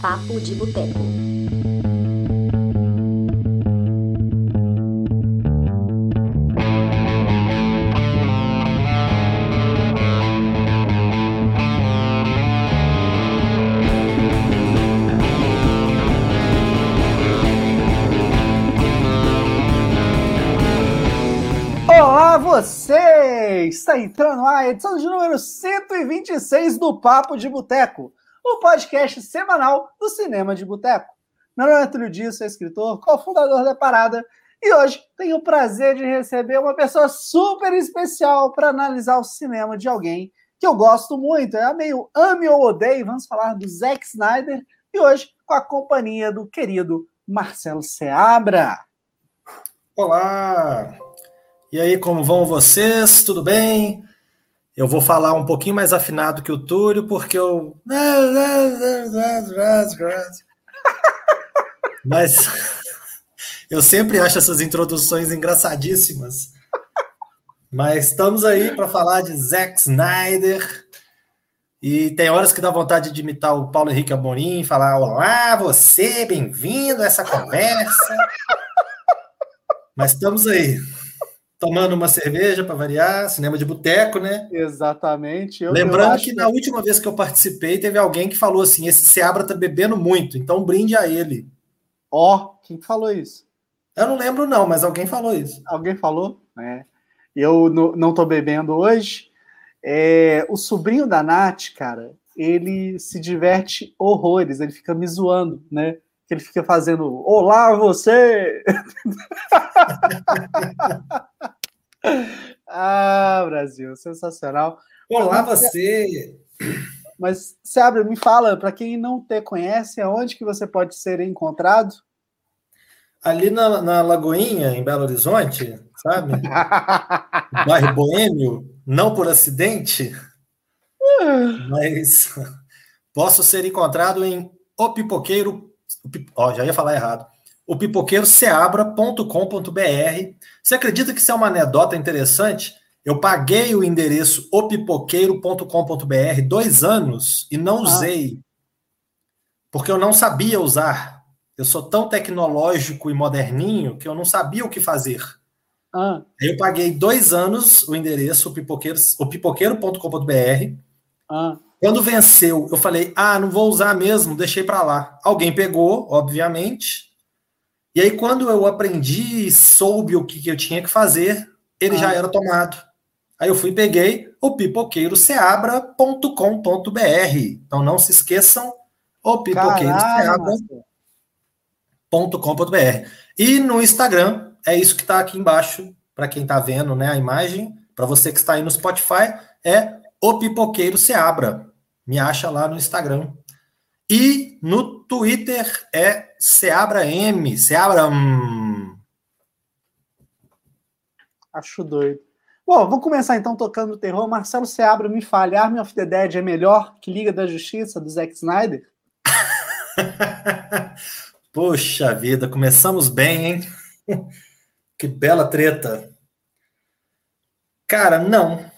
Papo de Boteco. Olá, você! Está entrando a edição de número 126 do Papo de Boteco, podcast semanal do Cinema de Boteco. Meu nome é Túlio Dias, sou escritor, cofundador da parada, e hoje tenho o prazer de receber uma pessoa super especial para analisar o cinema de alguém que eu gosto muito. É meio ame ou odeio, vamos falar do Zack Snyder, e hoje com a companhia do querido Marcelo Seabra. Olá! E aí, como vão vocês? Tudo bem? Eu vou falar um pouquinho mais afinado que o Túlio, porque eu. Mas eu sempre acho essas introduções engraçadíssimas. Mas estamos aí para falar de Zack Snyder. E tem horas que dá vontade de imitar o Paulo Henrique Amorim, falar: Olá, você, bem-vindo a essa conversa. Mas estamos aí tomando uma cerveja para variar, cinema de boteco, né? Exatamente. Eu, Lembrando eu que na última vez que eu participei, teve alguém que falou assim: esse Seabra tá bebendo muito, então brinde a ele. Ó, oh, quem falou isso? Eu não lembro, não, mas alguém falou isso. Alguém falou? É. Eu não tô bebendo hoje. É, o sobrinho da Nath, cara, ele se diverte horrores, ele fica me zoando, né? Que ele fica fazendo Olá, você! ah, Brasil, sensacional. Olá, você! Mas, Seabra, me fala, para quem não te conhece, aonde que você pode ser encontrado? Ali na, na Lagoinha, em Belo Horizonte, sabe? bairro Boêmio, não por acidente, mas posso ser encontrado em O Pipoqueiro. Ó, já ia falar errado o pipoqueiroceabra.com.br. Você acredita que isso é uma anedota interessante? Eu paguei o endereço opipoqueiro.com.br dois anos e não ah. usei, porque eu não sabia usar. Eu sou tão tecnológico e moderninho que eu não sabia o que fazer. Ah. Eu paguei dois anos o endereço opipoqueiro.com.br. Ah. Quando venceu, eu falei: ah, não vou usar mesmo, deixei para lá. Alguém pegou, obviamente, e aí, quando eu aprendi e soube o que, que eu tinha que fazer, ele ah. já era tomado. Aí eu fui e peguei o pipoqueiroceabra.com.br. Então não se esqueçam, o pipoqueiroceabra.com.br. E no Instagram, é isso que está aqui embaixo, para quem está vendo né, a imagem. Para você que está aí no Spotify, é o Pipoqueiro Seabra. Me acha lá no Instagram. E no Twitter é Seabra M. Seabra. Hum. Acho doido. Bom, vamos começar então tocando o terror. Marcelo Seabra me falha. Army of the Dead é melhor que Liga da Justiça do Zack Snyder? Poxa vida, começamos bem, hein? que bela treta. Cara, não.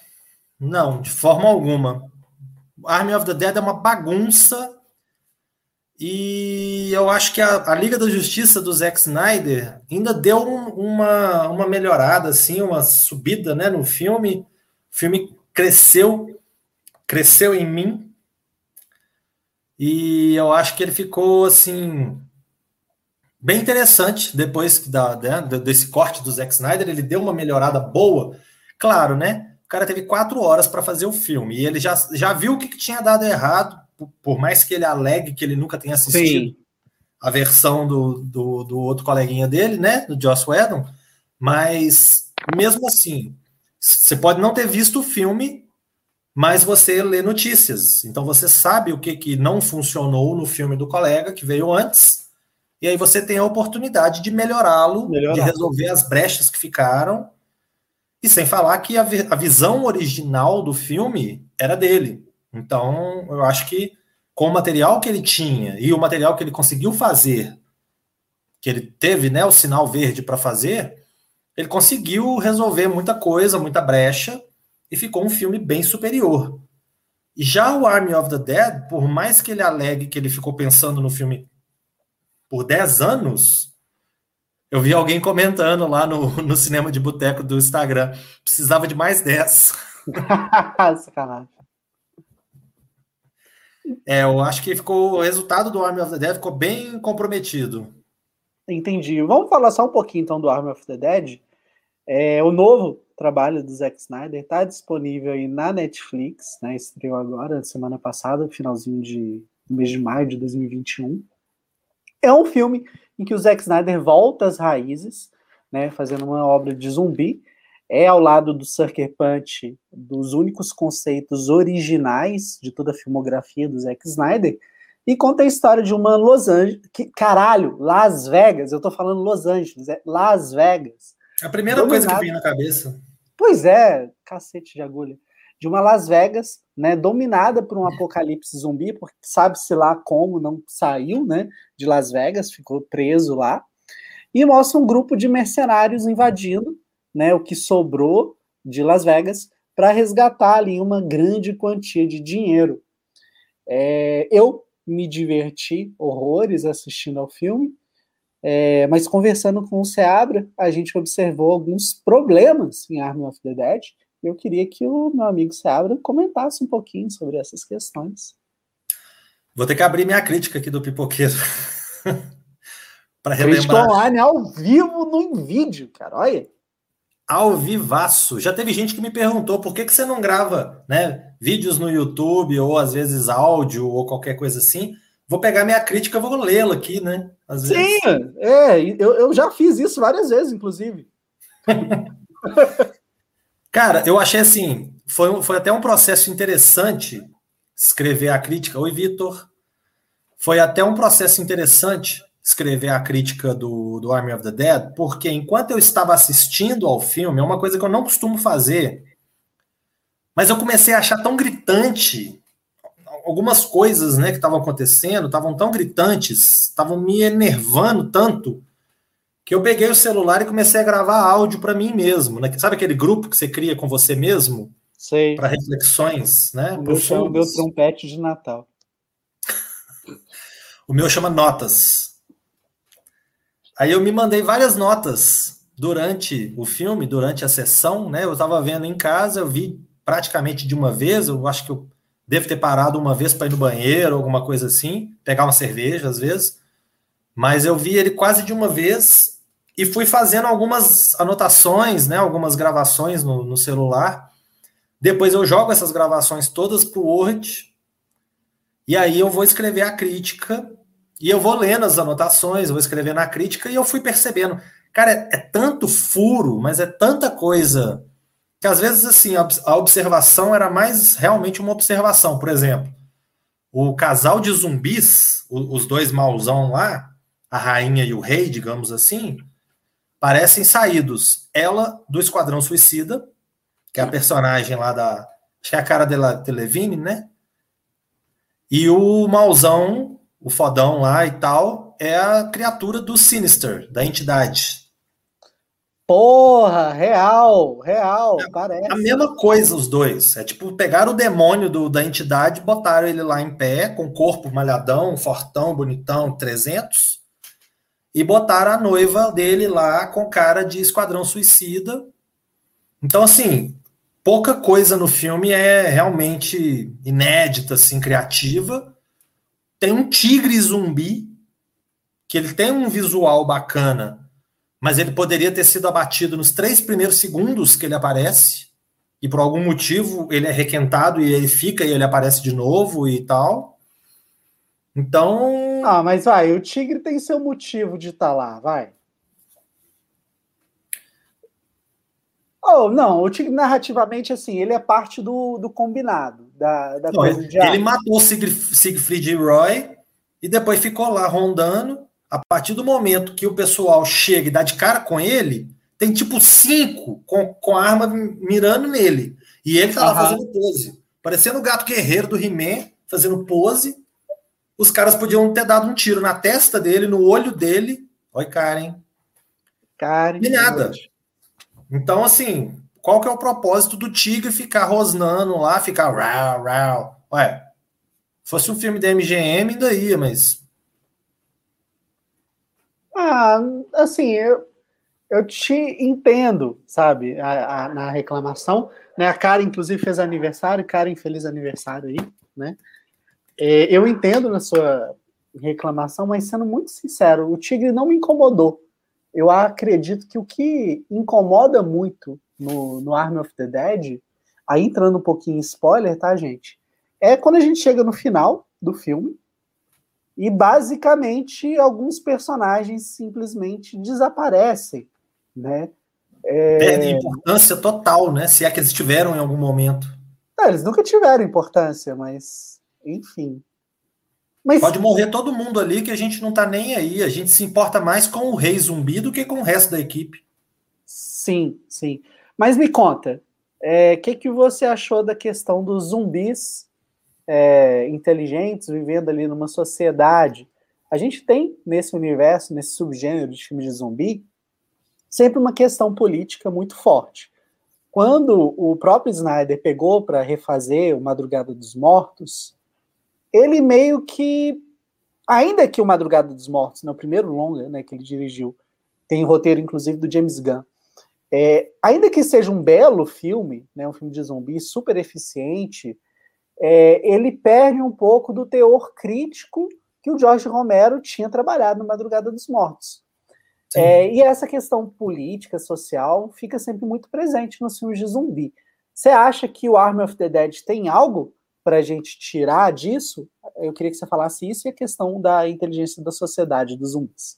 Não, de forma alguma. Army of the Dead é uma bagunça e eu acho que a, a, Liga da Justiça do Zack Snyder ainda deu um, uma, uma melhorada, assim, uma subida né, no filme. O filme cresceu, cresceu em mim. E eu acho que ele ficou assim bem interessante depois da, né, desse corte do Zack Snyder. Ele deu uma melhorada boa. Claro, né? O cara teve quatro horas para fazer o filme e ele já, já viu o que, que tinha dado errado por mais que ele alegue que ele nunca tenha assistido Sim. a versão do, do, do, outro coleguinha dele, né, do Joss Whedon, mas mesmo assim, você pode não ter visto o filme, mas você lê notícias, então você sabe o que, que não funcionou no filme do colega que veio antes, e aí você tem a oportunidade de melhorá-lo, Melhorar. de resolver as brechas que ficaram, e sem falar que a, a visão original do filme era dele. Então, eu acho que com o material que ele tinha e o material que ele conseguiu fazer, que ele teve né, o sinal verde para fazer, ele conseguiu resolver muita coisa, muita brecha, e ficou um filme bem superior. Já o Army of the Dead, por mais que ele alegue que ele ficou pensando no filme por 10 anos, eu vi alguém comentando lá no, no cinema de boteco do Instagram. Precisava de mais 10. Sacanagem. É, eu acho que ficou o resultado do Army of the Dead ficou bem comprometido. Entendi. Vamos falar só um pouquinho então do Army of the Dead. É, o novo trabalho do Zack Snyder está disponível aí na Netflix, né? Estreou agora, semana passada, finalzinho de mês de maio de 2021. É um filme em que o Zack Snyder volta às raízes, né? Fazendo uma obra de zumbi. É ao lado do Sucker Punch, dos únicos conceitos originais de toda a filmografia do Zack Snyder, e conta a história de uma Los Angeles. Que, caralho, Las Vegas, eu tô falando Los Angeles, é Las Vegas. A primeira dominado, coisa que vem na cabeça. Pois é, cacete de agulha. De uma Las Vegas, né, dominada por um apocalipse zumbi, porque sabe-se lá como não saiu, né, de Las Vegas, ficou preso lá. E mostra um grupo de mercenários invadindo, né, o que sobrou de Las Vegas, para resgatar ali uma grande quantia de dinheiro. É, eu me diverti horrores assistindo ao filme, é, mas conversando com o Seabra, a gente observou alguns problemas em Army of the Dead. Eu queria que o meu amigo Seabra comentasse um pouquinho sobre essas questões. Vou ter que abrir minha crítica aqui do pipoqueiro. para relembrar. Crítica online ao vivo no vídeo, cara. Olha ao vivaço. Já teve gente que me perguntou por que, que você não grava né, vídeos no YouTube, ou às vezes áudio, ou qualquer coisa assim. Vou pegar minha crítica, vou lê-la aqui, né? Às Sim, vezes. é, eu, eu já fiz isso várias vezes, inclusive. Cara, eu achei assim, foi, foi até um processo interessante escrever a crítica. Oi, Vitor. Foi até um processo interessante escrever a crítica do, do Army of the Dead, porque enquanto eu estava assistindo ao filme, é uma coisa que eu não costumo fazer, mas eu comecei a achar tão gritante algumas coisas né, que estavam acontecendo, estavam tão gritantes, estavam me enervando tanto, que eu peguei o celular e comecei a gravar áudio para mim mesmo. Né? Sabe aquele grupo que você cria com você mesmo? Sei. Para reflexões, né? O meu chama o meu trompete de Natal. o meu chama Notas. Aí eu me mandei várias notas durante o filme, durante a sessão, né? Eu estava vendo em casa, eu vi praticamente de uma vez, eu acho que eu devo ter parado uma vez para ir no banheiro, alguma coisa assim, pegar uma cerveja às vezes, mas eu vi ele quase de uma vez e fui fazendo algumas anotações, né? Algumas gravações no, no celular. Depois eu jogo essas gravações todas para o Word e aí eu vou escrever a crítica e eu vou lendo as anotações, vou escrevendo a crítica e eu fui percebendo. Cara, é, é tanto furo, mas é tanta coisa que às vezes assim a observação era mais realmente uma observação. Por exemplo, o casal de zumbis, os dois mauzão lá, a rainha e o rei, digamos assim, parecem saídos. Ela do Esquadrão Suicida, que é a personagem lá da. Acho que é a cara dela, Televine, né? E o mauzão o fodão lá e tal, é a criatura do Sinister, da entidade. Porra, real, real, é, parece. A mesma coisa os dois. É tipo pegar o demônio do, da entidade, botaram ele lá em pé, com corpo malhadão, fortão, bonitão, 300, e botaram a noiva dele lá com cara de esquadrão suicida. Então, assim, pouca coisa no filme é realmente inédita, assim, criativa tem um tigre zumbi, que ele tem um visual bacana, mas ele poderia ter sido abatido nos três primeiros segundos que ele aparece, e por algum motivo ele é requentado e ele fica e ele aparece de novo e tal. Então. Ah, mas vai, o tigre tem seu motivo de estar tá lá, vai. Oh, não, o Tigre narrativamente, assim, ele é parte do, do combinado, da, da não, coisa de Ele matou Siegfried Roy e depois ficou lá rondando. A partir do momento que o pessoal chega e dá de cara com ele, tem tipo cinco com, com a arma mirando nele. E ele tá lá fazendo pose. Parecendo o gato guerreiro do He-Man, fazendo pose. Os caras podiam ter dado um tiro na testa dele, no olho dele. Oi, Karen. Karen. E nada. Então, assim, qual que é o propósito do tigre ficar rosnando lá, ficar rau, rau, Ué, fosse um filme da MGM, ainda ia, mas. Ah, assim, eu, eu te entendo, sabe, a, a, na reclamação. Né? A Karen, inclusive, fez aniversário. Karen, feliz aniversário aí, né? É, eu entendo na sua reclamação, mas sendo muito sincero, o Tigre não me incomodou. Eu acredito que o que incomoda muito no, no Army of the Dead, aí entrando um pouquinho em spoiler, tá, gente? É quando a gente chega no final do filme e basicamente alguns personagens simplesmente desaparecem, né? É... Perdem importância total, né? Se é que eles tiveram em algum momento. Não, eles nunca tiveram importância, mas enfim. Mas... Pode morrer todo mundo ali que a gente não tá nem aí. A gente se importa mais com o rei zumbi do que com o resto da equipe. Sim, sim. Mas me conta, o é, que, que você achou da questão dos zumbis é, inteligentes vivendo ali numa sociedade? A gente tem nesse universo, nesse subgênero de filme de zumbi, sempre uma questão política muito forte. Quando o próprio Snyder pegou para refazer o Madrugada dos Mortos, ele meio que, ainda que o Madrugada dos Mortos, né, primeiro longa né, que ele dirigiu, tem roteiro inclusive do James Gunn, é, ainda que seja um belo filme, né, um filme de zumbi super eficiente, é, ele perde um pouco do teor crítico que o George Romero tinha trabalhado no Madrugada dos Mortos. É, e essa questão política, social, fica sempre muito presente nos filmes de zumbi. Você acha que o Army of the Dead tem algo para a gente tirar disso? Eu queria que você falasse isso e a questão da inteligência da sociedade dos zumbis.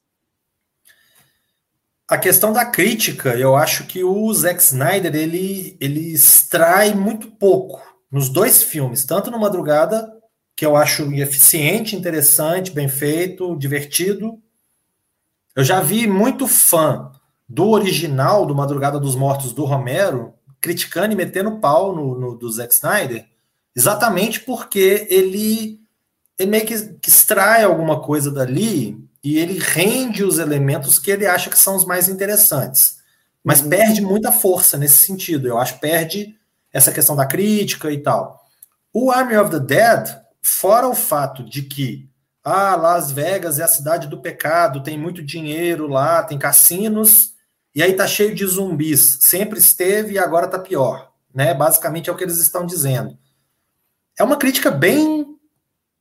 A questão da crítica, eu acho que o Zack Snyder ele, ele extrai muito pouco nos dois filmes, tanto no Madrugada, que eu acho eficiente, interessante, bem feito, divertido, eu já vi muito fã do original do Madrugada dos Mortos do Romero criticando e metendo pau no, no do Zack Snyder, exatamente porque ele, ele meio que, que extrai alguma coisa dali e ele rende os elementos que ele acha que são os mais interessantes. Mas uhum. perde muita força nesse sentido. Eu acho que perde essa questão da crítica e tal. O Army of the Dead, fora o fato de que ah, Las Vegas é a cidade do pecado, tem muito dinheiro lá, tem cassinos, e aí tá cheio de zumbis. Sempre esteve e agora tá pior, né? Basicamente é o que eles estão dizendo. É uma crítica bem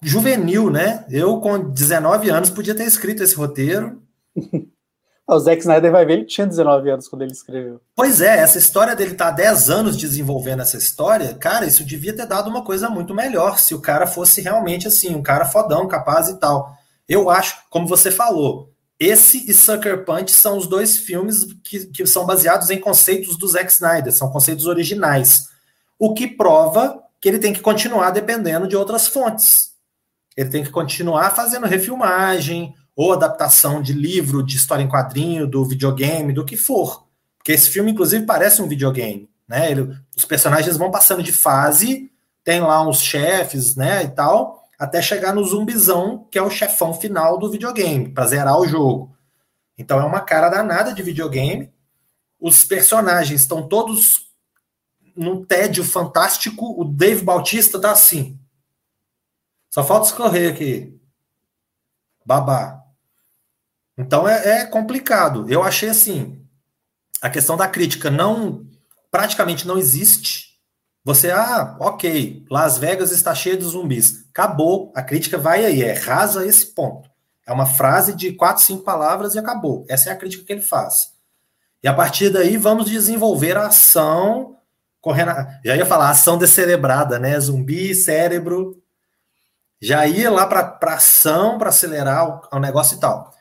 juvenil, né? Eu com 19 anos podia ter escrito esse roteiro. O Zack Snyder vai ver, ele tinha 19 anos quando ele escreveu. Pois é, essa história dele estar tá há 10 anos desenvolvendo essa história, cara, isso devia ter dado uma coisa muito melhor, se o cara fosse realmente assim, um cara fodão, capaz e tal. Eu acho, como você falou, esse e Sucker Punch são os dois filmes que, que são baseados em conceitos do Zack Snyder, são conceitos originais. O que prova que ele tem que continuar dependendo de outras fontes. Ele tem que continuar fazendo refilmagem, ou adaptação de livro, de história em quadrinho, do videogame, do que for. Porque esse filme, inclusive, parece um videogame. Né? Ele, os personagens vão passando de fase, tem lá uns chefes, né, e tal, até chegar no zumbizão, que é o chefão final do videogame, para zerar o jogo. Então é uma cara danada de videogame. Os personagens estão todos num tédio fantástico. O Dave Bautista tá assim. Só falta escorrer aqui. Babá. Então é, é, complicado. Eu achei assim, a questão da crítica não praticamente não existe. Você, ah, ok, Las Vegas está cheia de zumbis. Acabou, a crítica vai aí, é rasa esse ponto. É uma frase de quatro, cinco palavras e acabou. Essa é a crítica que ele faz. E a partir daí vamos desenvolver a ação correndo. Já ia falar ação descerebrada, né? Zumbi, cérebro. Já ia lá para ação, para acelerar o, o negócio e tal.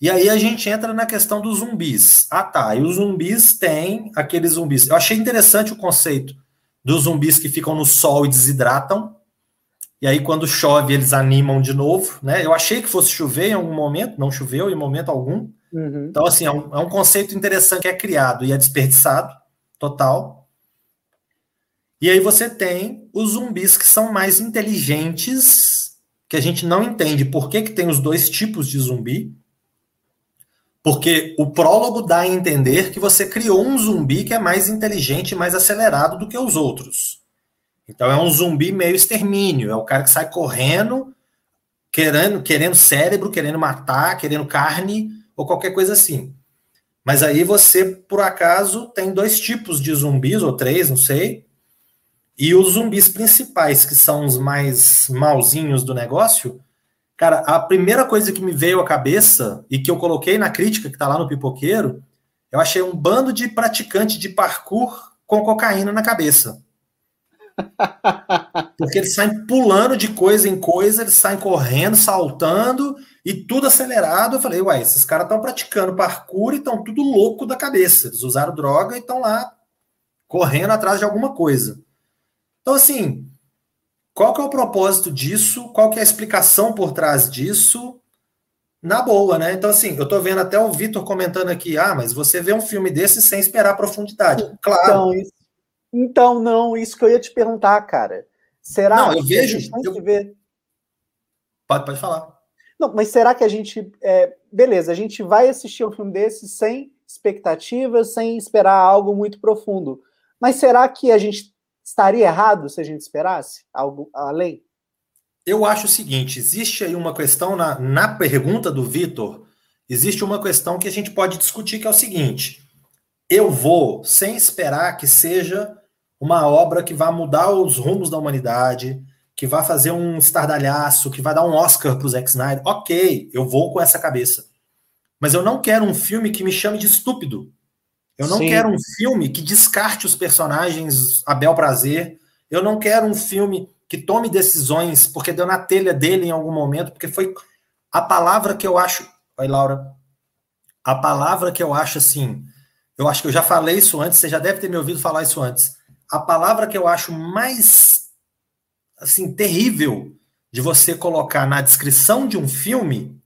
E aí a gente entra na questão dos zumbis. Ah, tá. E os zumbis têm aqueles zumbis. Eu achei interessante o conceito dos zumbis que ficam no sol e desidratam. E aí, quando chove, eles animam de novo, né? Eu achei que fosse chover em algum momento, não choveu em momento algum. Uhum. Então, assim, é um, é um conceito interessante que é criado e é desperdiçado, total. E aí você tem os zumbis que são mais inteligentes, que a gente não entende por que, que tem os dois tipos de zumbi. Porque o prólogo dá a entender que você criou um zumbi que é mais inteligente mais acelerado do que os outros. Então é um zumbi meio extermínio, é o cara que sai correndo, querendo, querendo cérebro, querendo matar, querendo carne ou qualquer coisa assim. Mas aí você, por acaso, tem dois tipos de zumbis, ou três, não sei. E os zumbis principais, que são os mais malzinhos do negócio, cara, a primeira coisa que me veio à cabeça e que eu coloquei na crítica que tá lá no pipoqueiro, eu achei um bando de praticante de parkour com cocaína na cabeça. Porque eles saem pulando de coisa em coisa, eles saem correndo, saltando e tudo acelerado. Eu falei, uai, esses caras estão praticando parkour e estão tudo louco da cabeça. Eles usaram droga e estão lá correndo atrás de alguma coisa. Então, assim, qual que é o propósito disso? Qual que é a explicação por trás disso? Na boa, né? Então, assim, eu tô vendo até o Vitor comentando aqui, ah, mas você vê um filme desse sem esperar profundidade. Claro. Então, isso, então, não, isso que eu ia te perguntar, cara. Será não, eu vejo, que eu... ver... Pode, pode falar. Não, mas será que a gente. É, beleza, a gente vai assistir um filme desse sem expectativas, sem esperar algo muito profundo. Mas será que a gente estaria errado se a gente esperasse algo além? Eu acho o seguinte: existe aí uma questão na, na pergunta do Vitor, existe uma questão que a gente pode discutir, que é o seguinte: eu vou sem esperar que seja uma obra que vá mudar os rumos da humanidade, que vai fazer um estardalhaço, que vai dar um Oscar para o Zack Snyder. Ok, eu vou com essa cabeça. Mas eu não quero um filme que me chame de estúpido. Eu não Sim. quero um filme que descarte os personagens a bel prazer. Eu não quero um filme que tome decisões porque deu na telha dele em algum momento, porque foi a palavra que eu acho. Oi, Laura. A palavra que eu acho assim. Eu acho que eu já falei isso antes, você já deve ter me ouvido falar isso antes a palavra que eu acho mais assim terrível de você colocar na descrição de um filme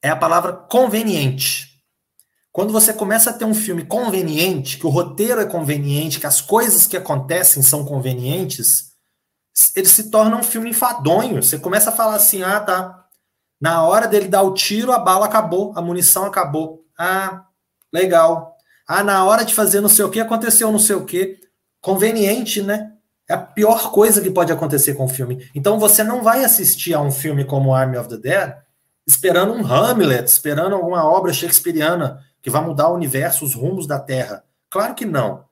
é a palavra conveniente. Quando você começa a ter um filme conveniente, que o roteiro é conveniente, que as coisas que acontecem são convenientes, ele se torna um filme enfadonho. Você começa a falar assim: ah, tá. Na hora dele dar o tiro, a bala acabou, a munição acabou. Ah, legal. Ah, na hora de fazer não sei o que, aconteceu não sei o que. Conveniente, né? É a pior coisa que pode acontecer com o filme. Então você não vai assistir a um filme como Army of the Dead esperando um Hamlet, esperando alguma obra shakespeariana que vai mudar o universo, os rumos da Terra. Claro que não.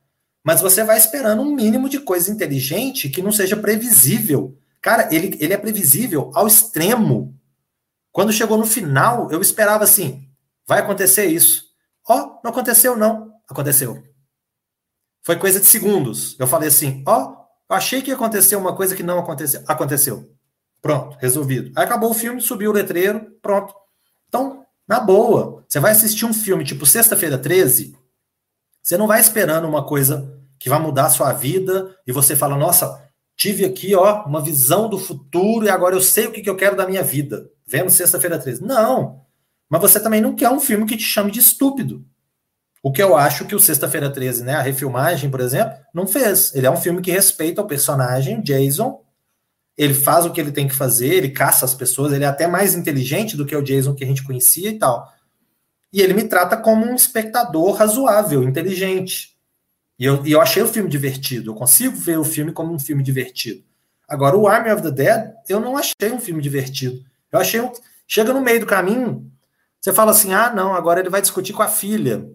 Mas você vai esperando um mínimo de coisa inteligente que não seja previsível. Cara, ele, ele é previsível ao extremo. Quando chegou no final, eu esperava assim: vai acontecer isso. Ó, oh, não aconteceu, não. Aconteceu. Foi coisa de segundos. Eu falei assim: ó, oh, achei que ia acontecer uma coisa que não aconteceu. Aconteceu. Pronto, resolvido. Aí acabou o filme, subiu o letreiro, pronto. Então, na boa, você vai assistir um filme tipo Sexta-feira 13, você não vai esperando uma coisa que vai mudar a sua vida e você fala: nossa, tive aqui ó, uma visão do futuro e agora eu sei o que, que eu quero da minha vida. Vendo Sexta-feira 13. Não. Mas você também não quer um filme que te chame de estúpido. O que eu acho que o Sexta-feira 13, né, a refilmagem, por exemplo, não fez. Ele é um filme que respeita o personagem, Jason. Ele faz o que ele tem que fazer, ele caça as pessoas, ele é até mais inteligente do que o Jason que a gente conhecia e tal. E ele me trata como um espectador razoável, inteligente. E eu, e eu achei o filme divertido. Eu consigo ver o filme como um filme divertido. Agora, o Army of the Dead, eu não achei um filme divertido. Eu achei um. Chega no meio do caminho, você fala assim: ah, não, agora ele vai discutir com a filha.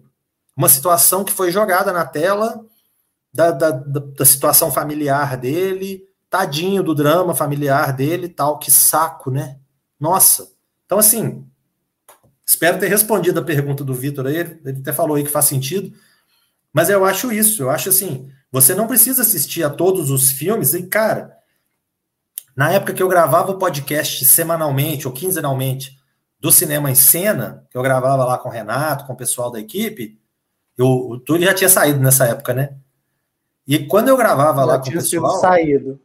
Uma situação que foi jogada na tela da, da, da situação familiar dele, tadinho do drama familiar dele e tal. Que saco, né? Nossa. Então, assim, espero ter respondido a pergunta do Vitor aí. Ele até falou aí que faz sentido. Mas eu acho isso. Eu acho assim: você não precisa assistir a todos os filmes e, cara. Na época que eu gravava o podcast semanalmente ou quinzenalmente, do cinema em cena, que eu gravava lá com o Renato, com o pessoal da equipe, eu, o Túlio já tinha saído nessa época, né? E quando eu gravava já lá com o pessoal. Saído.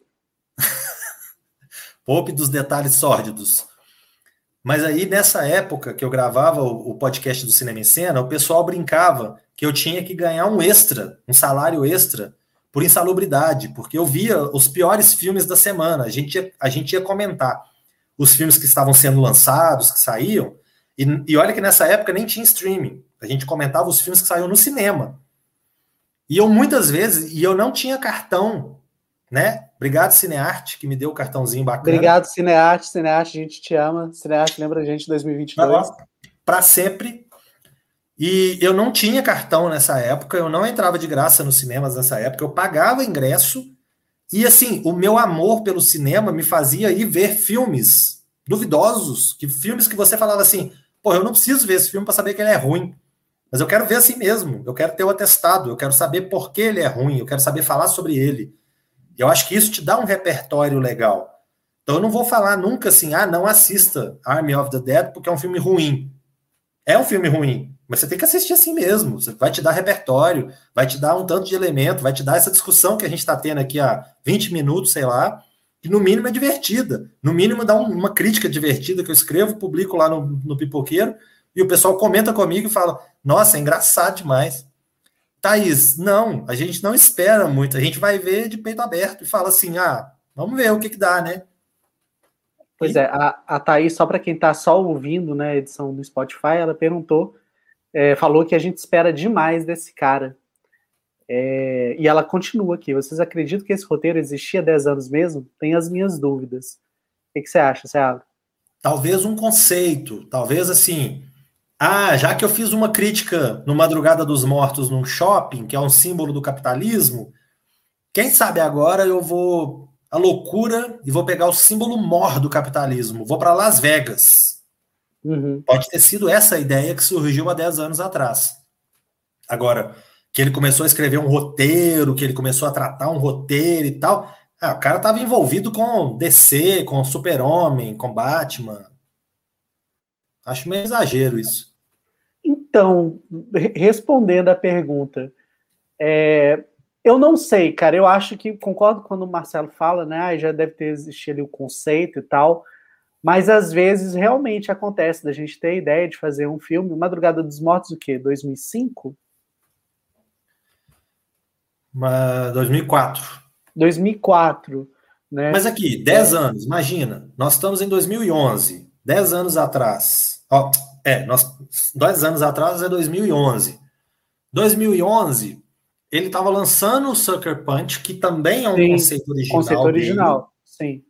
Poupe dos detalhes sórdidos. Mas aí, nessa época que eu gravava o, o, podcast do Cinema em Cena, o pessoal brincava que eu tinha que ganhar um extra, um salário extra, por insalubridade, porque eu via os piores filmes da semana. A gente ia, a gente ia comentar os filmes que estavam sendo lançados, que saíam, e, e olha que nessa época nem tinha streaming. A gente comentava os filmes que saíam no cinema. E eu muitas vezes, e eu não tinha cartão né? Obrigado, Cinearte, que me deu o cartãozinho bacana. Obrigado, Cinearte. Cinearte, a gente te ama. Cinearte, lembra a gente de 2022. Para sempre. E eu não tinha cartão nessa época, eu não entrava de graça nos cinemas nessa época, eu pagava ingresso. E assim, o meu amor pelo cinema me fazia ir ver filmes duvidosos, que filmes que você falava assim, pô, eu não preciso ver esse filme para saber que ele é ruim. Mas eu quero ver assim mesmo, eu quero ter o atestado, eu quero saber por que ele é ruim, eu quero saber falar sobre ele. Eu acho que isso te dá um repertório legal. Então eu não vou falar nunca assim, ah, não assista Army of the Dead porque é um filme ruim. É um filme ruim, mas você tem que assistir assim mesmo. Você vai te dar repertório, vai te dar um tanto de elemento, vai te dar essa discussão que a gente está tendo aqui há 20 minutos, sei lá, que no mínimo é divertida. No mínimo dá um, uma crítica divertida que eu escrevo, publico lá no, no Pipoqueiro, e o pessoal comenta comigo e fala: Nossa, é engraçado demais. Thaís, não, a gente não espera muito, a gente vai ver de peito aberto e fala assim: ah, vamos ver o que, que dá, né? Pois é, a, a Thaís, só para quem está só ouvindo né, a edição do Spotify, ela perguntou, é, falou que a gente espera demais desse cara. É, e ela continua aqui. Vocês acreditam que esse roteiro existia há 10 anos mesmo? Tenho as minhas dúvidas. O que, que você acha, abre? Talvez um conceito, talvez assim, ah, já que eu fiz uma crítica no Madrugada dos Mortos num shopping, que é um símbolo do capitalismo, quem sabe agora eu vou a loucura e vou pegar o símbolo mor do capitalismo, vou para Las Vegas. Uhum. Pode ter sido essa a ideia que surgiu há 10 anos atrás. Agora, que ele começou a escrever um roteiro, que ele começou a tratar um roteiro e tal. Ah, o cara estava envolvido com DC, com Super-Homem, com Batman. Acho meio exagero isso. Então, respondendo a pergunta, é, eu não sei, cara. Eu acho que concordo quando o Marcelo fala, né? Ah, já deve ter existido ali o conceito e tal. Mas às vezes realmente acontece da gente ter a ideia de fazer um filme. Madrugada dos Mortos, o quê? 2005? Uma, 2004. 2004. Né? Mas aqui, 10 é. anos, imagina. Nós estamos em 2011, 10 anos atrás. Ó, é, nós, dois anos atrás é 2011. 2011, ele estava lançando o Sucker Punch, que também é um sim, conceito original. Conceito original, dele. sim.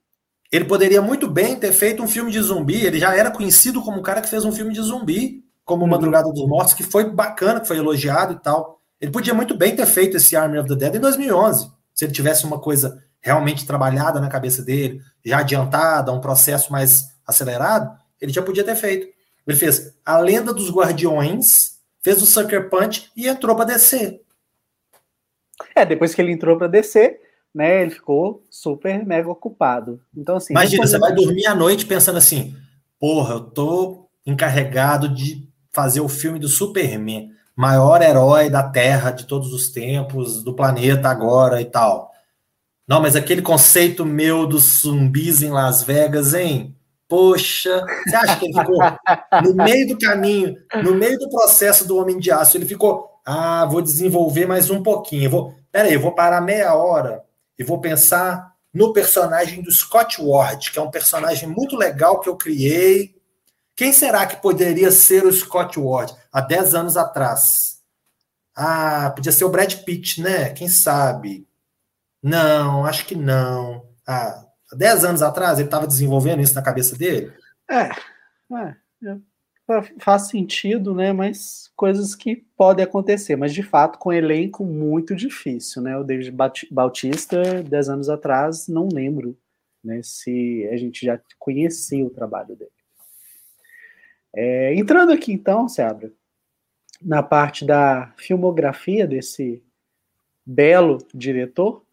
Ele poderia muito bem ter feito um filme de zumbi. Ele já era conhecido como o cara que fez um filme de zumbi, como uhum. Madrugada dos Mortos, que foi bacana, que foi elogiado e tal. Ele podia muito bem ter feito esse Army of the Dead em 2011, se ele tivesse uma coisa realmente trabalhada na cabeça dele, já adiantada, um processo mais acelerado, ele já podia ter feito. Ele fez A Lenda dos Guardiões, fez o Sucker Punch e entrou para descer. É, depois que ele entrou para descer, né, ele ficou super mega ocupado. Então assim, imagina, você vai dormir à noite pensando assim: "Porra, eu tô encarregado de fazer o filme do Superman, maior herói da Terra de todos os tempos, do planeta agora e tal. Não, mas aquele conceito meu dos zumbis em Las Vegas, hein? Poxa, você acha que ele ficou no meio do caminho, no meio do processo do Homem de Aço? Ele ficou, ah, vou desenvolver mais um pouquinho. vou, peraí, eu vou parar meia hora e vou pensar no personagem do Scott Ward, que é um personagem muito legal que eu criei. Quem será que poderia ser o Scott Ward há 10 anos atrás? Ah, podia ser o Brad Pitt, né? Quem sabe? Não, acho que não. Ah, há 10 anos atrás ele estava desenvolvendo isso na cabeça dele? É, é, é, faz sentido, né? Mas coisas que podem acontecer, mas de fato com elenco muito difícil, né? O David Bautista, 10 anos atrás, não lembro né, se a gente já conhecia o trabalho dele. É, entrando aqui então, Seabra, na parte da filmografia desse belo diretor,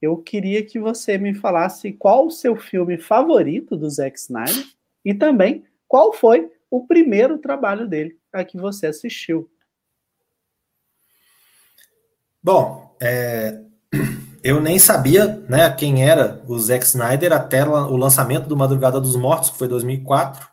eu queria que você me falasse qual o seu filme favorito do Zack Snyder e também qual foi o primeiro trabalho dele a que você assistiu. Bom, é, eu nem sabia né, quem era o Zack Snyder até o lançamento do Madrugada dos Mortos, que foi 2004.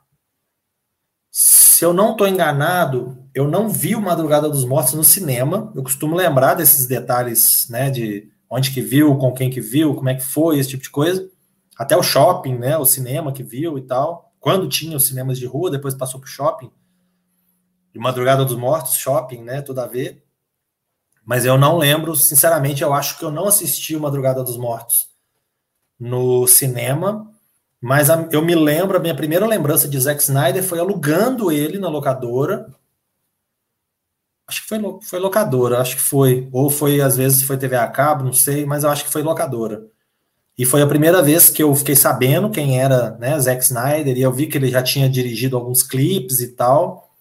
Se eu não estou enganado, eu não vi o Madrugada dos Mortos no cinema. Eu costumo lembrar desses detalhes né, de onde que viu, com quem que viu, como é que foi, esse tipo de coisa. Até o shopping, né, o cinema que viu e tal. Quando tinha os cinemas de rua, depois passou para o shopping. De Madrugada dos Mortos, shopping, né, tudo a ver. Mas eu não lembro, sinceramente, eu acho que eu não assisti o Madrugada dos Mortos no cinema, mas eu me lembro, a minha primeira lembrança de Zack Snyder foi alugando ele na locadora. Acho que foi, foi locadora, acho que foi. Ou foi, às vezes, foi TV a cabo, não sei, mas eu acho que foi locadora. E foi a primeira vez que eu fiquei sabendo quem era né, Zack Snyder, e eu vi que ele já tinha dirigido alguns clipes e tal.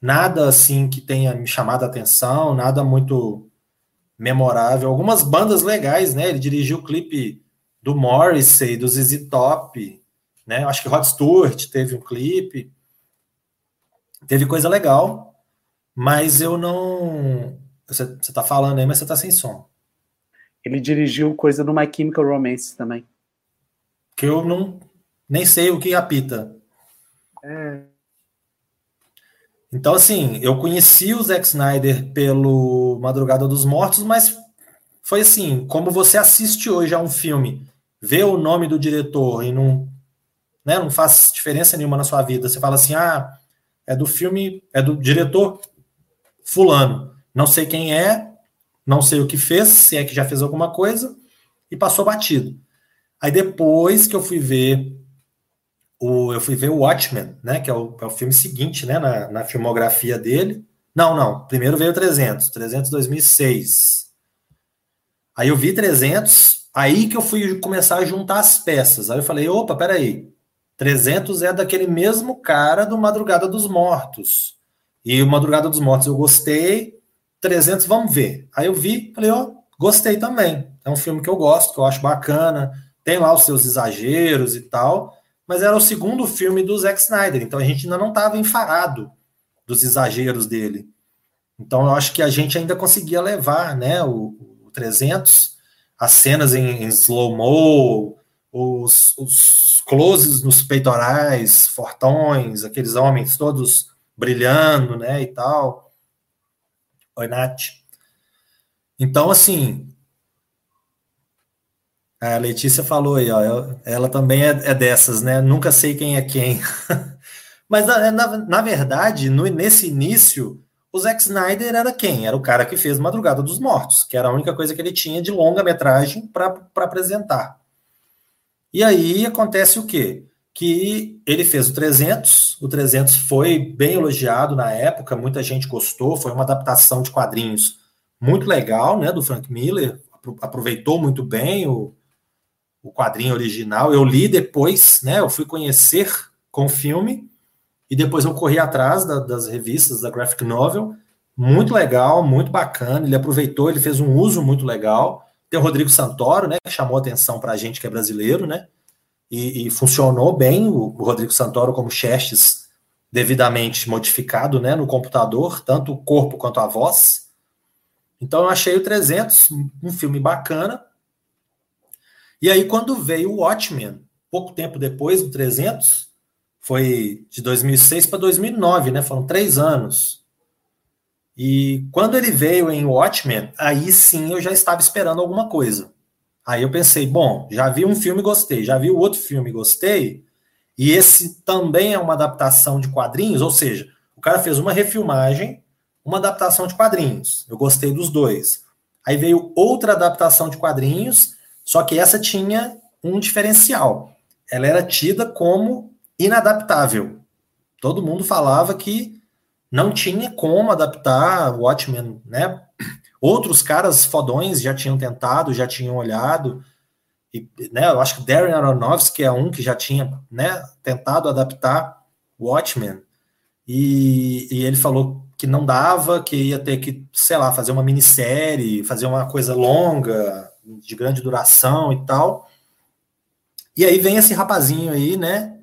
Nada assim que tenha me chamado a atenção, nada muito memorável. Algumas bandas legais, né? Ele dirigiu o clipe do Morrissey, do ZZ Top, né? Acho que Rod Stewart teve um clipe. Teve coisa legal, mas eu não. Você, você tá falando aí, mas você tá sem som. Ele dirigiu coisa do My Chemical Romance também. Que eu não nem sei o que apita. É. Então, assim, eu conheci o Zack Snyder pelo Madrugada dos Mortos, mas foi assim, como você assiste hoje a um filme, vê o nome do diretor e não, né, não faz diferença nenhuma na sua vida. Você fala assim, ah, é do filme, é do diretor fulano. Não sei quem é, não sei o que fez, se é que já fez alguma coisa, e passou batido. Aí depois que eu fui ver o, eu fui ver o Watchmen, né, que é o, é o filme seguinte, né, na, na, filmografia dele. Não, não, primeiro veio 300, 300 2006. Aí eu vi 300, aí que eu fui começar a juntar as peças. Aí eu falei, opa, peraí, 300 é daquele mesmo cara do Madrugada dos Mortos. E o Madrugada dos Mortos eu gostei, 300, vamos ver. Aí eu vi, falei, ó, gostei também. É um filme que eu gosto, que eu acho bacana, tem lá os seus exageros e tal, mas era o segundo filme do Zack Snyder, então a gente ainda não estava enfarado dos exageros dele. Então eu acho que a gente ainda conseguia levar, né, o, o 300, as cenas em, em slow-mo, os, os closes nos peitorais, fortões, aqueles homens todos brilhando, né, e tal. Oi, Nath. Então, assim, a Letícia falou aí, ó, ela também é, é dessas, né? Nunca sei quem é quem. Mas, na, na, na, verdade, no, nesse início, o Zack Snyder era quem? Era o cara que fez Madrugada dos Mortos, que era a única coisa que ele tinha de longa-metragem para apresentar. E aí acontece o quê? Que ele fez o 300, o 300 foi bem elogiado na época, muita gente gostou, foi uma adaptação de quadrinhos muito legal, né, do Frank Miller, aproveitou muito bem o, o quadrinho original. Eu li depois, né, eu fui conhecer com o filme, e depois eu corri atrás da, das revistas da graphic novel, muito legal, muito bacana, ele aproveitou, ele fez um uso muito legal. Tem o Rodrigo Santoro, né, que chamou atenção para a gente que é brasileiro, né, e, e funcionou bem o, o, Rodrigo Santoro como Chestes devidamente modificado né, no computador, tanto o corpo quanto a voz. Então eu achei o 300 um filme bacana. E aí quando veio o Watchmen, pouco tempo depois do 300, foi de 2006 para 2009, né? Foram três anos. E quando ele veio em Watchmen, aí sim eu já estava esperando alguma coisa. Aí eu pensei, bom, já vi um filme gostei, já vi o outro filme gostei, e esse também é uma adaptação de quadrinhos, ou seja, o cara fez uma refilmagem, uma adaptação de quadrinhos. Eu gostei dos dois. Aí veio outra adaptação de quadrinhos, só que essa tinha um diferencial. Ela era tida como inadaptável. Todo mundo falava que não tinha como adaptar Watchmen, né? Outros caras fodões já tinham tentado, já tinham olhado. E, né, eu acho que Darren Aronofsky é um que já tinha né, tentado adaptar Watchmen. E, e ele falou que não dava, que ia ter que, sei lá, fazer uma minissérie, fazer uma coisa longa, de grande duração e tal. E aí vem esse rapazinho aí, né?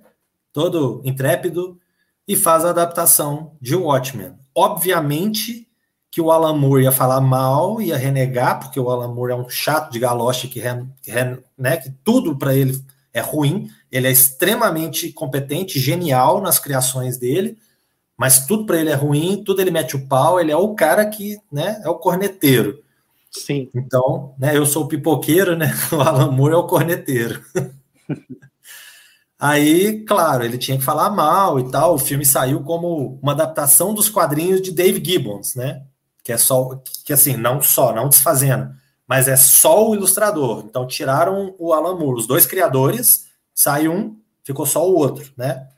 Todo intrépido, e faz a adaptação de Watchmen. Obviamente que o Alan Moore ia falar mal, ia renegar, porque o Alan Moore é um chato de galoche que, né, que tudo para ele é ruim. Ele é extremamente competente, genial nas criações dele, mas tudo para ele é ruim, tudo ele mete o pau, ele é o cara que né, é o corneteiro. Sim. Então, né, eu sou o pipoqueiro, né? O Alan Moore é o corneteiro. Aí, claro, ele tinha que falar mal e tal. O filme saiu como uma adaptação dos quadrinhos de Dave Gibbons, né? Que é só, que assim, não só, não desfazendo, mas é só o ilustrador. Então tiraram o Alan Moore, os dois criadores, sai um, ficou só o outro, né?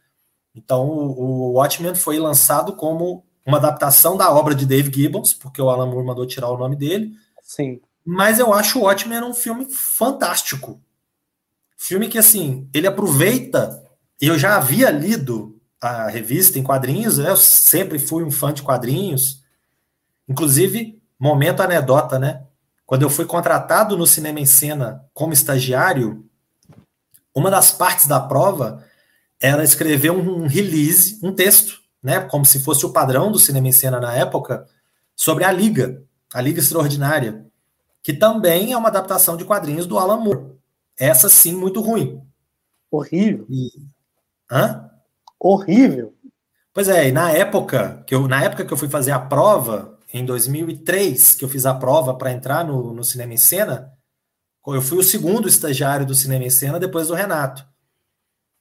Então o, o Watchmen foi lançado como uma adaptação da obra de Dave Gibbons, porque o Alan Moore mandou tirar o nome dele. Sim. Mas eu acho o Watchmen um filme fantástico. Filme que, assim, ele aproveita. Eu já havia lido a revista em quadrinhos, né? Eu sempre fui um fã de quadrinhos. Inclusive, momento anedota, né? Quando eu fui contratado no Cinema em Cena como estagiário, uma das partes da prova era escrever um release, um texto, né? Como se fosse o padrão do Cinema em Cena na época, sobre a Liga, a Liga Extraordinária que também é uma adaptação de quadrinhos do Alan Moore. Essa sim, muito ruim. Horrível. E... Hã? Horrível. Pois é, e na época que eu, na época que eu fui fazer a prova, em 2003, que eu fiz a prova para entrar no, no Cinema em Cena, eu fui o segundo estagiário do Cinema em Cena depois do Renato.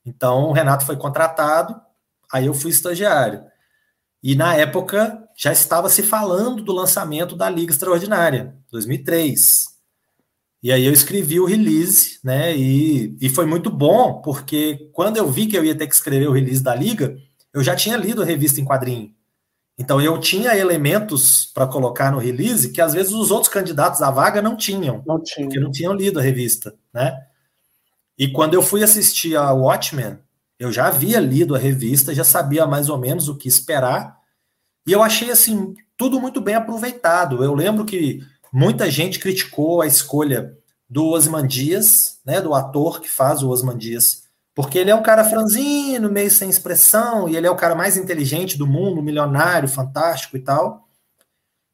Então, o Renato foi contratado, aí eu fui estagiário. E na época já estava se falando do lançamento da Liga Extraordinária, 2003. E aí eu escrevi o release, né? E, e foi muito bom, porque quando eu vi que eu ia ter que escrever o release da Liga, eu já tinha lido a revista em quadrinho. Então eu tinha elementos para colocar no release que às vezes os outros candidatos à vaga não tinham, não tinha. porque não tinham lido a revista, né? E quando eu fui assistir a Watchmen, eu já havia lido a revista, já sabia mais ou menos o que esperar, e eu achei assim tudo muito bem aproveitado. Eu lembro que muita gente criticou a escolha do Osman Dias, né, do ator que faz o Osman Dias, porque ele é um cara franzino, meio sem expressão, e ele é o cara mais inteligente do mundo, milionário, fantástico e tal.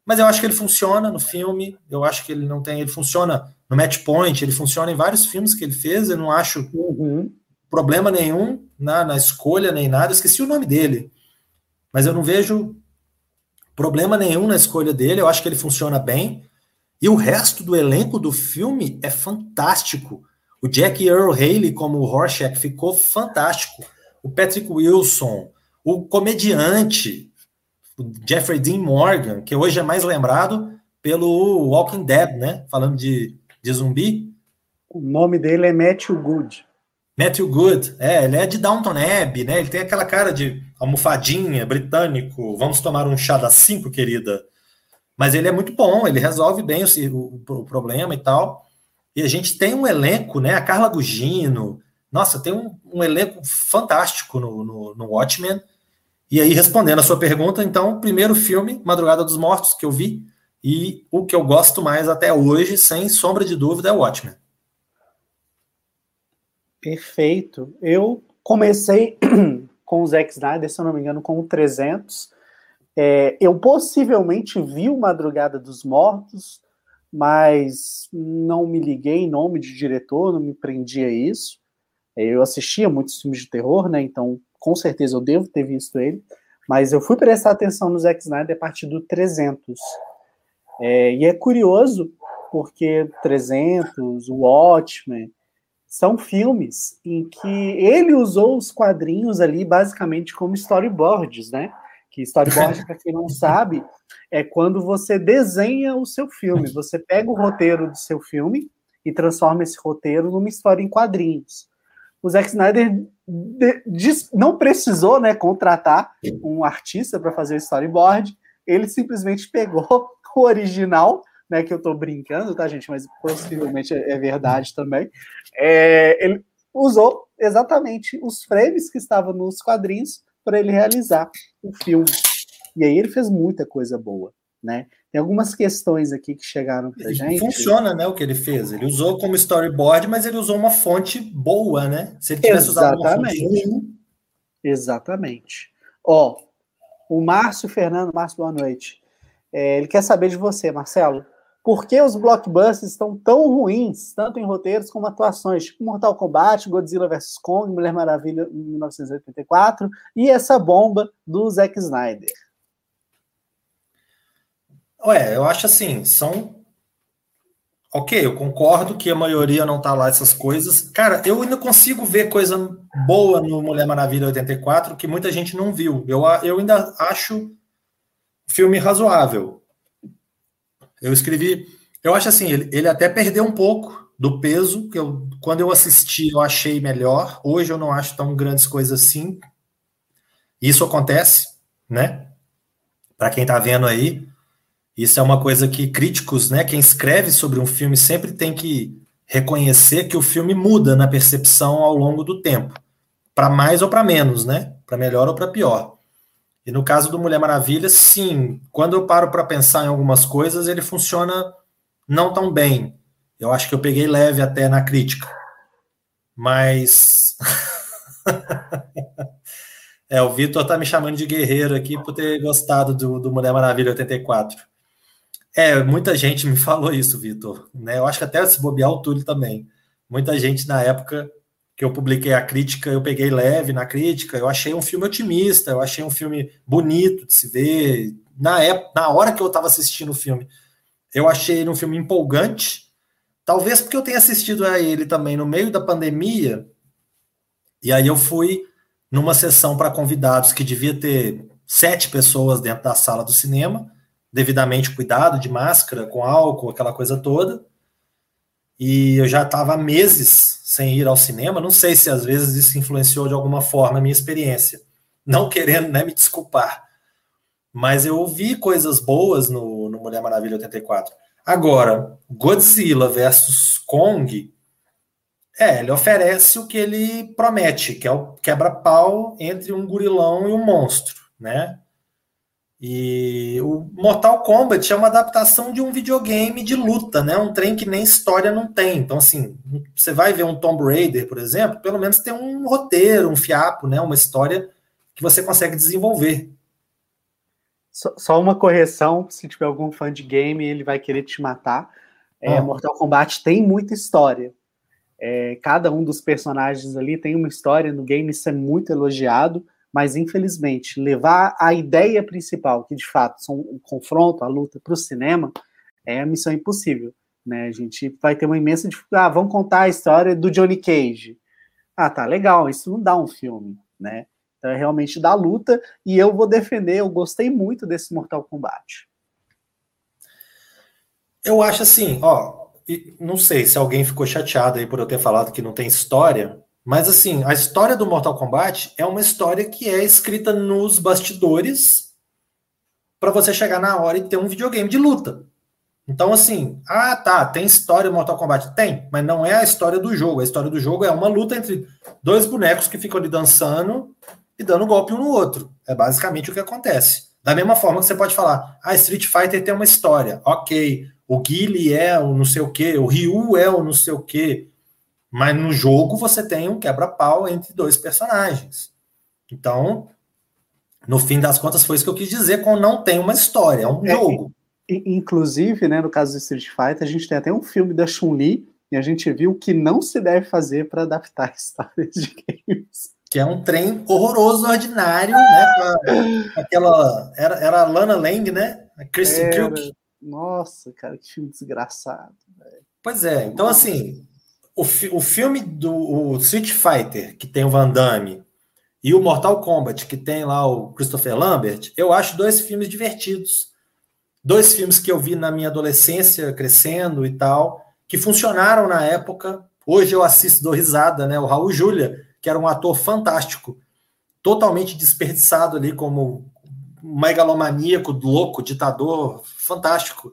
Mas eu acho que ele funciona no filme, eu acho que ele não tem, ele funciona no Match Point, ele funciona em vários filmes que ele fez, eu não acho uhum problema nenhum na, na escolha nem nada. Eu esqueci o nome dele, mas eu não vejo problema nenhum na escolha dele. Eu acho que ele funciona bem. E o resto do elenco do filme é fantástico. O Jack Earl Haley como o Rorschach ficou fantástico. O Patrick Wilson, o comediante, o Jeffrey Dean Morgan, que hoje é mais lembrado pelo Walking Dead, né? Falando de, de zumbi. O nome dele é Matthew Good. Matthew Good, é, ele é de Downton Abbey, né? Ele tem aquela cara de almofadinha, britânico. Vamos tomar um chá das cinco, querida. Mas ele é muito bom, ele resolve bem o, o, o problema e tal. E a gente tem um elenco, né? A Carla Gugino. Nossa, tem um, um elenco fantástico no, no, no, Watchmen. E aí, respondendo a sua pergunta, então, primeiro filme, Madrugada dos Mortos, que eu vi. E o que eu gosto mais até hoje, sem sombra de dúvida, é o Watchmen. Perfeito. Eu comecei com o Zack Snyder, se eu não me engano, com o 300. É, eu possivelmente vi o Madrugada dos Mortos, mas não me liguei em nome de diretor, não me prendi a isso. Eu assistia muitos filmes de terror, né? Então, com certeza eu devo ter visto ele. Mas eu fui prestar atenção no Zack Snyder a partir do 300. É, e é curioso, porque 300, o Watchmen, são filmes em que ele usou os quadrinhos ali basicamente como storyboards, né? Que storyboard, para quem não sabe, é quando você desenha o seu filme. Você pega o roteiro do seu filme e transforma esse roteiro numa história em quadrinhos. O Zack Snyder não precisou né, contratar um artista para fazer o storyboard, ele simplesmente pegou o original né, que eu estou brincando, tá, gente? Mas possivelmente é, é verdade também. É, ele usou exatamente os frames que estavam nos quadrinhos para ele realizar o filme. E aí ele fez muita coisa boa, né? Tem algumas questões aqui que chegaram para gente. Funciona, né, o que ele fez. Ele usou como storyboard, mas ele usou uma fonte boa, né? Se ele tivesse Exatamente. usado uma fonte ruim... Exatamente. Ó, o Márcio Fernando, Márcio, boa noite. É, ele quer saber de você, Marcelo. Por que os blockbusters estão tão ruins, tanto em roteiros como atuações, tipo Mortal Kombat, Godzilla vs Kong, Mulher Maravilha em 1984 e essa bomba do Zack Snyder? Ué, eu acho assim, são. Ok, eu concordo que a maioria não tá lá essas coisas. Cara, eu ainda consigo ver coisa boa no Mulher Maravilha 84 que muita gente não viu. Eu, eu ainda acho filme razoável Eu escrevi. Eu acho assim, ele, ele até perdeu um pouco do peso, que eu, quando eu assisti, eu achei melhor. Hoje eu não acho tão grandes coisas assim. Isso acontece, né? Para quem está vendo aí, isso é uma coisa que críticos, né? Quem escreve sobre um filme sempre tem que reconhecer que o filme muda na percepção ao longo do tempo, para mais ou para menos, né? Para melhor ou para pior. E no caso do Mulher Maravilha, sim, quando eu paro para pensar em algumas coisas, ele funciona não tão bem. Eu acho que eu peguei leve até na crítica. Mas. é, o Vitor tá me chamando de guerreiro aqui por ter gostado do, do Mulher Maravilha 84. É, muita gente me falou isso, Vitor. Né? Eu acho que até se bobear o Túlio também. Muita gente na época que eu publiquei a crítica, eu peguei leve na crítica, eu achei um filme otimista, eu achei um filme bonito de se ver. Na, época, na hora que eu estava assistindo o filme, eu achei ele um filme empolgante, talvez porque eu tenha assistido a ele também no meio da pandemia, e aí eu fui numa sessão para convidados que devia ter sete pessoas dentro da sala do cinema, devidamente cuidado, de máscara, com álcool, aquela coisa toda. E eu já estava meses sem ir ao cinema. Não sei se às vezes isso influenciou de alguma forma a minha experiência. Não querendo né, me desculpar. Mas eu ouvi coisas boas no, no Mulher Maravilha 84. Agora, Godzilla versus Kong, é, ele oferece o que ele promete, que é o quebra-pau entre um gurilão e um monstro, né? E o Mortal Kombat é uma adaptação de um videogame de luta, né? Um trem que nem história não tem. Então, assim, você vai ver um Tomb Raider, por exemplo, pelo menos tem um roteiro, um fiapo, né? Uma história que você consegue desenvolver. Só uma correção, se tiver algum fã de game, ele vai querer te matar. É, ah. Mortal Kombat tem muita história. É, cada um dos personagens ali tem uma história no game, isso é muito elogiado mas infelizmente levar a ideia principal, que de fato são o confronto, a luta para o cinema, é a missão impossível. Né? A gente vai ter uma imensa dificuldade. Ah, vamos contar a história do Johnny Cage. Ah, tá legal, isso não dá um filme, né? Então é realmente da luta e eu vou defender. Eu gostei muito desse Mortal Kombat. Eu acho assim, ó, não sei se alguém ficou chateado aí por eu ter falado que não tem história, mas assim, a história do Mortal Kombat é uma história que é escrita nos bastidores para você chegar na hora e ter um videogame de luta. Então, assim, ah, tá, tem história do Mortal Kombat? Tem, mas não é a história do jogo. A história do jogo é uma luta entre dois bonecos que ficam ali dançando e dando golpe um no outro. É basicamente o que acontece. Da mesma forma que você pode falar, ah, Street Fighter tem uma história. Ok, o Guile é o não sei o que, o Ryu é o não sei o que, mas no jogo você tem um quebra-pau entre dois personagens. Então, no fim das contas, foi isso que eu quis dizer com não tem uma história, é um é, jogo. Inclusive, né, no caso do Street Fighter, a gente tem até um filme da Chun-Li e a gente viu o que não se deve fazer para adaptar histórias de games. Que é um trem horroroso, ordinário, né? Aquela. Era, era a Lana Lang, né? A Kristen Kirk. Nossa, cara, que filme desgraçado. Véio. Pois é, então assim, o, fi, o filme do o Street Fighter, que tem o Van Damme, e o Mortal Kombat, que tem lá o Christopher Lambert, eu acho dois filmes divertidos. Dois filmes que eu vi na minha adolescência, crescendo e tal, que funcionaram na época. Hoje eu assisto, dou risada, né? O Raul Júlia, que era um ator fantástico, totalmente desperdiçado ali como megalomaníaco, louco, ditador, fantástico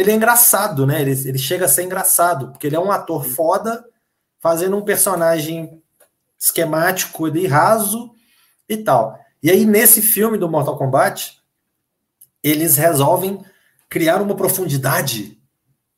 ele é engraçado, né? Ele, ele chega a ser engraçado, porque ele é um ator foda, fazendo um personagem esquemático e raso e tal. E aí, nesse filme do Mortal Kombat, eles resolvem criar uma profundidade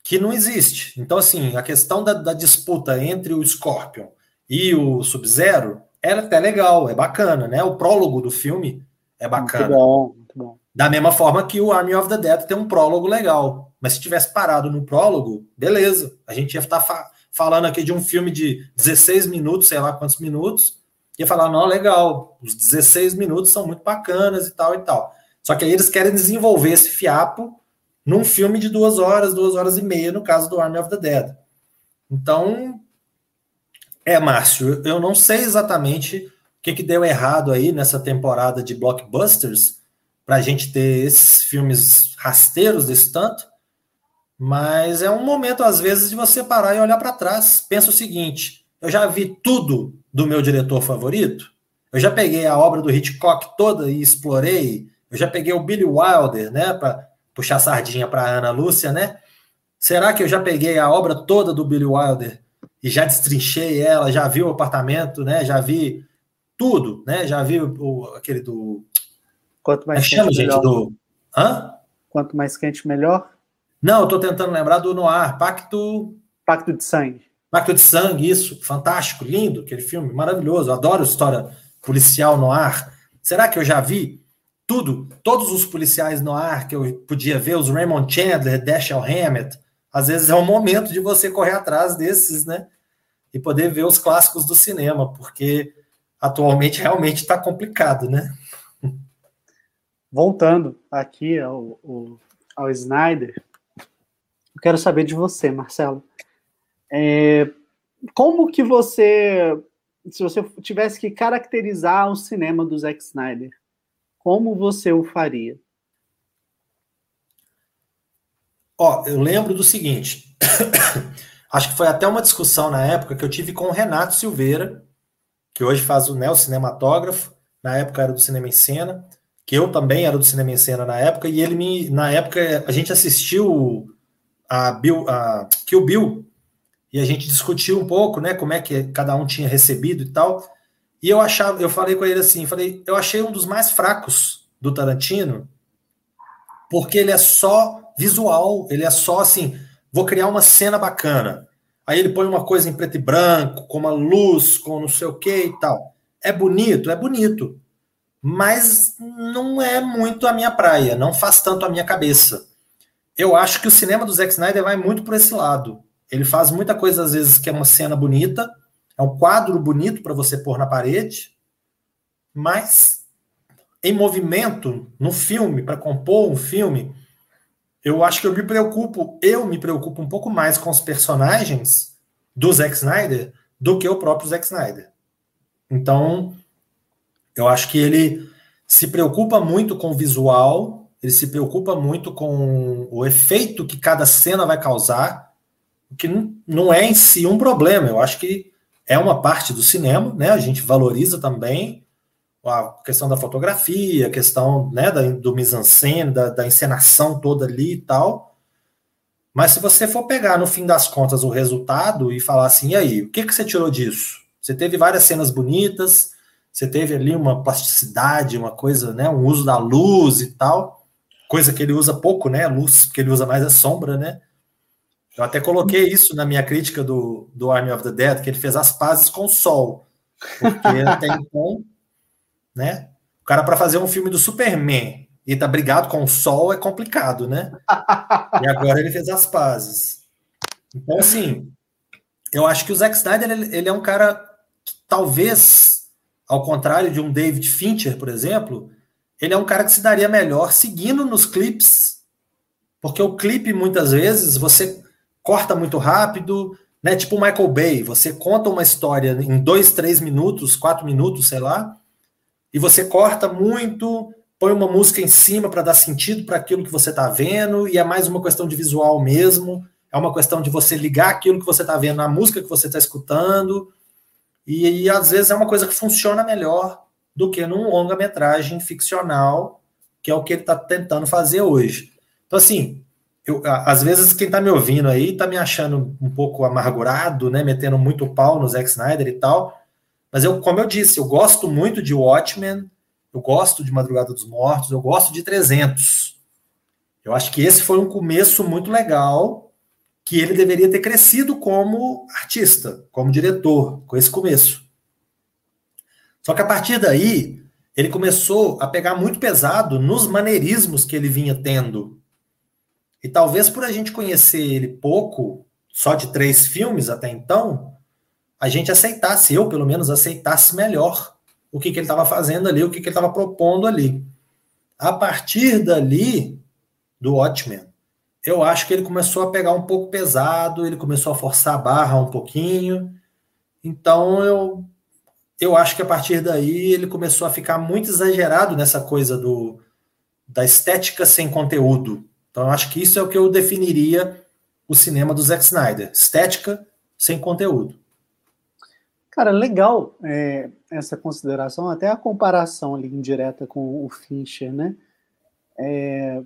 que não existe. Então, assim, a questão da, da disputa entre o Scorpion e o Sub-Zero é até legal, é bacana, né? O prólogo do filme é bacana. Muito bom, muito bom. Da mesma forma que o Army of the Dead tem um prólogo legal. Mas se tivesse parado no prólogo, beleza. A gente ia estar fa falando aqui de um filme de 16 minutos, sei lá quantos minutos, ia falar, não, legal, os 16 minutos são muito bacanas e tal e tal. Só que aí eles querem desenvolver esse fiapo num filme de duas horas, duas horas e meia, no caso do Army of the Dead. Então, é, Márcio, eu não sei exatamente o que, que deu errado aí nessa temporada de blockbusters para a gente ter esses filmes rasteiros desse tanto, Mas é um momento, às vezes, de você parar e olhar para trás. Pensa o seguinte: eu já vi tudo do meu diretor favorito. Eu já peguei a obra do Hitchcock toda e explorei. Eu já peguei o Billy Wilder, né, para puxar sardinha para Ana Lúcia, né? Será que eu já peguei a obra toda do Billy Wilder e já destrinchei ela, já vi o apartamento, né? Já vi tudo, né? Já vi o, aquele do. Quanto mais quente, chama, gente, do. Hã? Quanto mais quente, melhor? Não, eu tô tentando lembrar do Noir, Pacto. Pacto de Sangue. Pacto de Sangue, isso. Fantástico, lindo, aquele filme, maravilhoso. Eu adoro história policial no ar. Será que eu já vi tudo? Todos os policiais no ar que eu podia ver, os Raymond Chandler, Dashiell Hammett, às vezes é o momento de você correr atrás desses, né? E poder ver os clássicos do cinema, porque atualmente realmente está complicado, né? Voltando aqui ao, ao, ao, Snyder, quero saber de você, Marcelo. É, como que você, se você tivesse que caracterizar o cinema do Zack Snyder, como você o faria? Ó, eu lembro do seguinte. Acho que foi até uma discussão na época que eu tive com o Renato Silveira, que hoje faz o Cinematógrafo, na época era do Cinema em Cena, que eu também era do Cinema em Cena na época, e ele me, na época, a gente assistiu a, Bill, a Kill Bill, e a gente discutiu um pouco, né, como é que cada um tinha recebido e tal, e eu achava, eu falei com ele assim, falei, eu achei um dos mais fracos do Tarantino, porque ele é só visual, ele é só assim, vou criar uma cena bacana. Aí ele põe uma coisa em preto e branco, com uma luz, com não sei o que e tal. É bonito, é bonito. Mas não é muito a minha praia, não faz tanto a minha cabeça. Eu acho que o cinema do Zack Snyder vai muito por esse lado. Ele faz muita coisa, às vezes, que é uma cena bonita, é um quadro bonito para você pôr na parede, mas em movimento, no filme, para compor um filme, eu acho que eu me preocupo, eu me preocupo um pouco mais com os personagens do Zack Snyder do que o próprio Zack Snyder. Então, eu acho que ele se preocupa muito com o visual, ele se preocupa muito com o efeito que cada cena vai causar, que não é em si um problema. Eu acho que é uma parte do cinema, né? A gente valoriza também, a questão da fotografia, a questão né, da, do mise-en-scène, da, da encenação toda ali e tal. Mas se você for pegar, no fim das contas, o resultado e falar assim, e aí, o que, que você tirou disso? Você teve várias cenas bonitas, você teve ali uma plasticidade, uma coisa, né, um uso da luz e tal, coisa que ele usa pouco, né, luz, porque ele usa mais a sombra, né. Eu até coloquei isso na minha crítica do, do Army of the Dead, que ele fez as pazes com o sol, porque até então né? O cara, para fazer um filme do Superman e tá brigado com o sol é complicado, né? e agora ele fez as pazes. Então, assim, eu acho que o Zack Snyder ele, ele é um cara que talvez, ao contrário de um David Fincher, por exemplo, ele é um cara que se daria melhor seguindo nos clipes, porque o clipe muitas vezes você corta muito rápido, né? Tipo o Michael Bay, você conta uma história em dois, três minutos, quatro minutos, sei lá, e você corta muito, põe uma música em cima para dar sentido para aquilo que você está vendo, e é mais uma questão de visual mesmo, é uma questão de você ligar aquilo que você está vendo na música que você está escutando, e, e, às vezes é uma coisa que funciona melhor do que num longa-metragem ficcional, que é o que ele está tentando fazer hoje. Então, assim, eu, às vezes quem está me ouvindo aí está me achando um pouco amargurado, né, metendo muito pau no Zack Snyder e tal, mas eu, como eu disse, eu gosto muito de Watchmen, eu gosto de Madrugada dos Mortos, eu gosto de 300. Eu acho que esse foi um começo muito legal, que ele deveria ter crescido como artista, como diretor, com esse começo. Só que a partir daí, ele começou a pegar muito pesado nos maneirismos que ele vinha tendo. E talvez por a gente conhecer ele pouco, só de três filmes até então, a gente aceitasse, eu pelo menos aceitasse melhor o que, que ele estava fazendo ali, o que, que ele estava propondo ali. A partir dali, do Watchmen, eu acho que ele começou a pegar um pouco pesado, ele começou a forçar a barra um pouquinho. Então eu, eu acho que a partir daí ele começou a ficar muito exagerado nessa coisa do, da estética sem conteúdo. Então eu acho que isso é o que eu definiria o cinema do Zack Snyder. Estética sem conteúdo. Cara, legal é, essa consideração, até a comparação ali indireta com o Fincher, né? É,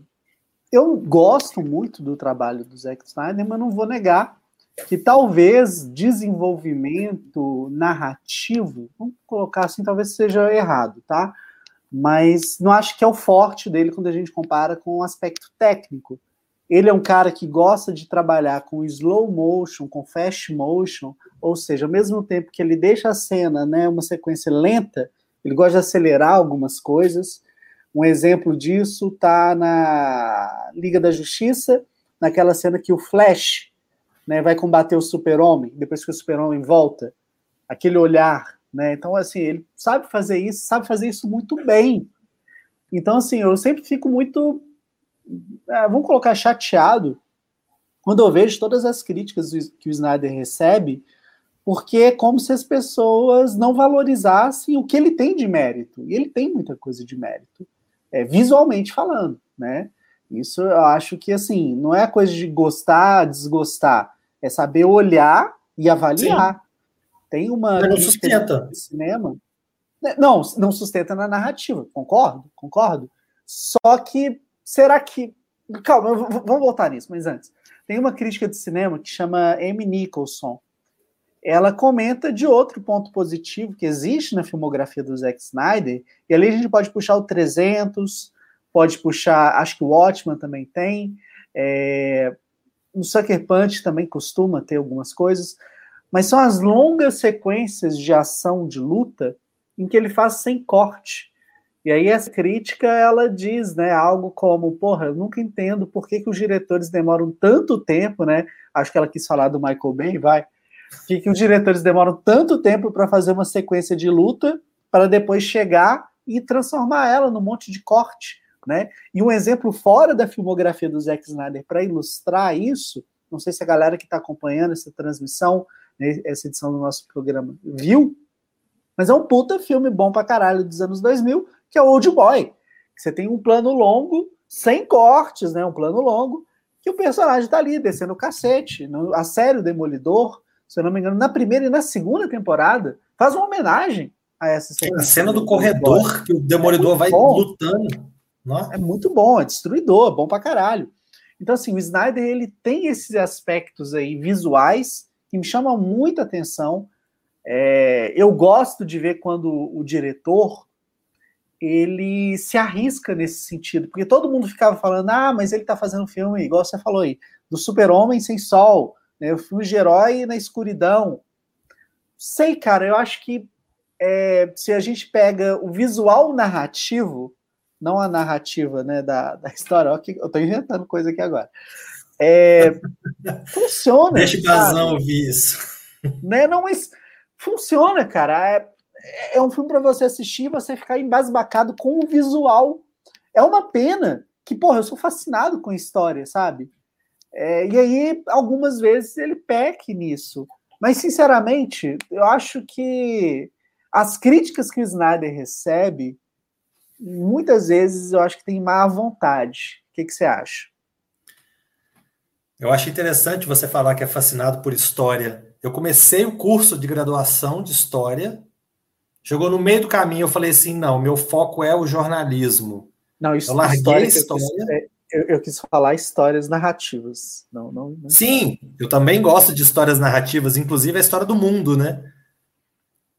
eu gosto muito do trabalho do Zack Snyder, mas não vou negar que talvez desenvolvimento narrativo, vamos colocar assim, talvez seja errado, tá? Mas não acho que é o forte dele quando a gente compara com o aspecto técnico. Ele é um cara que gosta de trabalhar com slow motion, com fast motion, ou seja, ao mesmo tempo que ele deixa a cena, né, uma sequência lenta, ele gosta de acelerar algumas coisas. Um exemplo disso tá na Liga da Justiça, naquela cena que o Flash, né, vai combater o Super-Homem, depois que o Super-Homem volta, aquele olhar, né? Então assim, ele sabe fazer isso, sabe fazer isso muito bem. Então assim, eu sempre fico muito é, vamos colocar chateado quando eu vejo todas as críticas que o Snyder recebe, porque é como se as pessoas não valorizassem o que ele tem de mérito. E ele tem muita coisa de mérito, é, visualmente falando, né? Isso eu acho que, assim, não é coisa de gostar, desgostar, é saber olhar e avaliar. Sim. Tem uma Mas não sustenta. cinema. Né, não, não sustenta na narrativa, concordo, concordo. Só que será que. Calma, vamos voltar nisso, mas antes. Tem uma crítica de cinema que chama Amy Nicholson. Ela comenta de outro ponto positivo que existe na filmografia do Zack Snyder, e ali a gente pode puxar o 300, pode puxar, acho que o Watchman também tem, é, o Sucker Punch também costuma ter algumas coisas, mas são as longas sequências de ação, de luta, em que ele faz sem corte. E aí essa crítica ela diz, né, algo como, porra, eu nunca entendo por que, que os diretores demoram tanto tempo, né? Acho que ela quis falar do Michael Bay, vai. Que, que os diretores demoram tanto tempo para fazer uma sequência de luta para depois chegar e transformar ela num monte de corte, né? E um exemplo fora da filmografia do Zack Snyder para ilustrar isso, não sei se a galera que está acompanhando essa transmissão, né, essa edição do nosso programa, viu, mas é um puta filme bom pra caralho dos anos 2000, que é o Old Boy. Você tem um plano longo, sem cortes, né? Um plano longo, que o personagem tá ali descendo o cacete. a série o Demolidor, se eu não me engano, na primeira e na segunda temporada, faz uma homenagem a essa cena. A cena do corredor, que o Demolidor é vai bom. lutando. Não? É muito bom, é destruidor, bom pra caralho. Então, assim, o Snyder ele tem esses aspectos aí visuais que me chamam muita atenção. É, eu gosto de ver quando o diretor ele se arrisca nesse sentido, porque todo mundo ficava falando, ah, mas ele tá fazendo um filme, igual você falou aí, do super-homem sem sol, né, o filme de herói na escuridão. Sei, cara, eu acho que é, se a gente pega o visual narrativo, não a narrativa né, da, da história, ó, que eu tô inventando coisa aqui agora, é, funciona. Deixa o Gazão ouvir isso. Né, não, mas funciona, cara. É, é um filme para você assistir e você ficar embasbacado com o visual. É uma pena que, porra, eu sou fascinado com a história, sabe? É, e aí, algumas vezes, ele peque nisso. Mas, sinceramente, eu acho que as críticas que o Snyder recebe, muitas vezes eu acho que tem má vontade. O que, que você acha? Eu acho interessante você falar que é fascinado por história. Eu comecei o curso de graduação de história Chegou no meio do caminho, eu falei assim: não, meu foco é o jornalismo. Não, isso eu larguei história, a história. É, eu, eu, quis falar histórias narrativas. Não, não, não, Sim, eu também gosto de histórias narrativas, inclusive a história do mundo, né?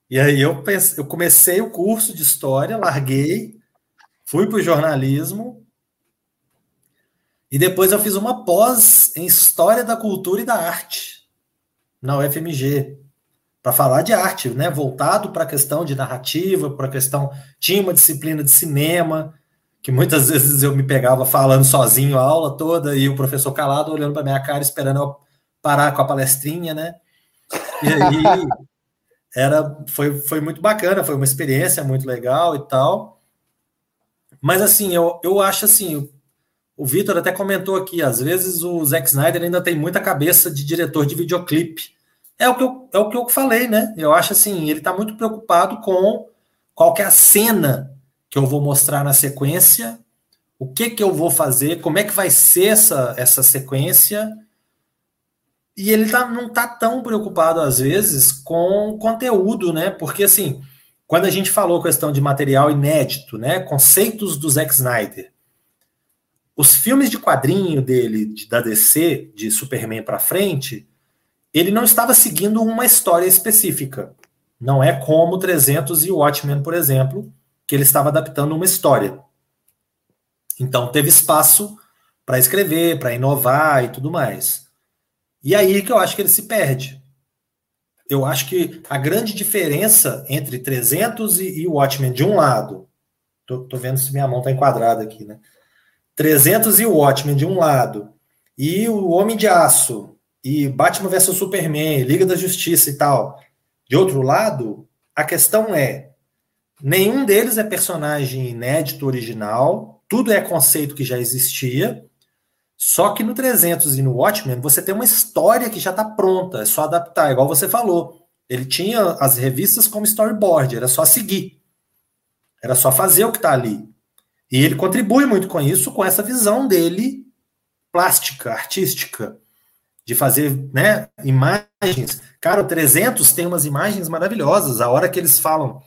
E aí eu, pense, eu comecei o curso de história, larguei, fui para o jornalismo, e depois eu fiz uma pós em História da Cultura e da Arte, na UFMG para falar de arte, né? Voltado para a questão de narrativa, para a questão. Tinha uma disciplina de cinema, que muitas vezes eu me pegava falando sozinho a aula toda e o professor calado olhando para minha cara, esperando eu parar com a palestrinha, né? E aí era, foi, foi muito bacana, foi uma experiência muito legal e tal. Mas assim, eu, eu acho assim, o Vitor até comentou aqui, às vezes o Zack Snyder ainda tem muita cabeça de diretor de videoclipe é o que eu, é o que eu falei, né? Eu acho assim, ele está muito preocupado com qual é a cena que eu vou mostrar na sequência, o que que eu vou fazer, como é que vai ser essa, essa sequência, e ele tá, não tá tão preocupado, às vezes, com conteúdo, né? Porque, assim, quando a gente falou questão de material inédito, né? Conceitos do Zack Snyder, os filmes de quadrinho dele, de, da DC, de Superman para frente, ele não estava seguindo uma história específica. Não é como 300 e Watchmen, por exemplo, que ele estava adaptando uma história. Então teve espaço para escrever, para inovar e tudo mais. E aí que eu acho que ele se perde. Eu acho que a grande diferença entre 300 e, e Watchmen, de um lado, tô, tô vendo se minha mão está enquadrada aqui, né? 300 e Watchmen de um lado, e o Homem de Aço, e Batman vs Superman, Liga da Justiça e tal, de outro lado, a questão é: nenhum deles é personagem inédito original, tudo é conceito que já existia, só que no 300 e no Watchmen, você tem uma história que já está pronta, é só adaptar, igual você falou. Ele tinha as revistas como storyboard, era só seguir. Era só fazer o que está ali. E ele contribui muito com isso, com essa visão dele plástica, artística, de fazer né, imagens. Cara, o 300 tem umas imagens maravilhosas. A hora que eles falam.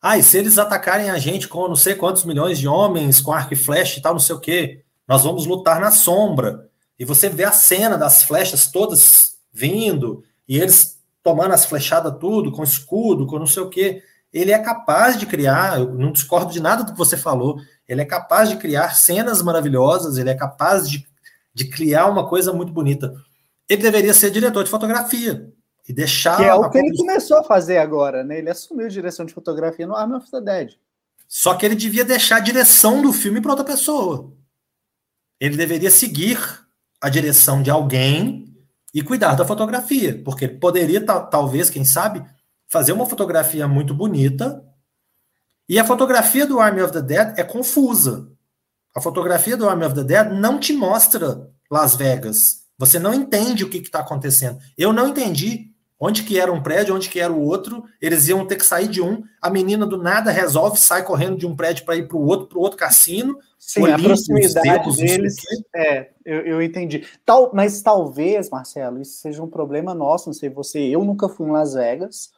Ah, e se eles atacarem a gente com não sei quantos milhões de homens, com arco e flecha e tal, não sei o quê. Nós vamos lutar na sombra. E você vê a cena das flechas todas vindo, e eles tomando as flechadas tudo, com escudo, com não sei o quê. Ele é capaz de criar, eu não discordo de nada do que você falou, ele é capaz de criar cenas maravilhosas, ele é capaz de, de criar uma coisa muito bonita. Ele deveria ser diretor de fotografia e deixar. Que é o que ele começou a fazer agora, né? Ele assumiu a direção de fotografia no Army of the Dead. Só que ele devia deixar a direção do filme para outra pessoa ele deveria seguir a direção de alguém e cuidar da fotografia, porque ele poderia, talvez, quem sabe, fazer uma fotografia muito bonita. E a fotografia do Army of the Dead é confusa. A fotografia do Army of the Dead não te mostra Las Vegas. Você não entende o que está acontecendo. Eu não entendi onde que era um prédio, onde que era o outro. Eles iam ter que sair de um. A menina do nada resolve, sai correndo de um prédio para ir para o outro, para o outro cassino. Sim, a proximidade dedos, deles. É, eu, eu entendi. Tal, mas talvez, Marcelo, isso seja um problema nosso. Não sei você, eu nunca fui em Las Vegas,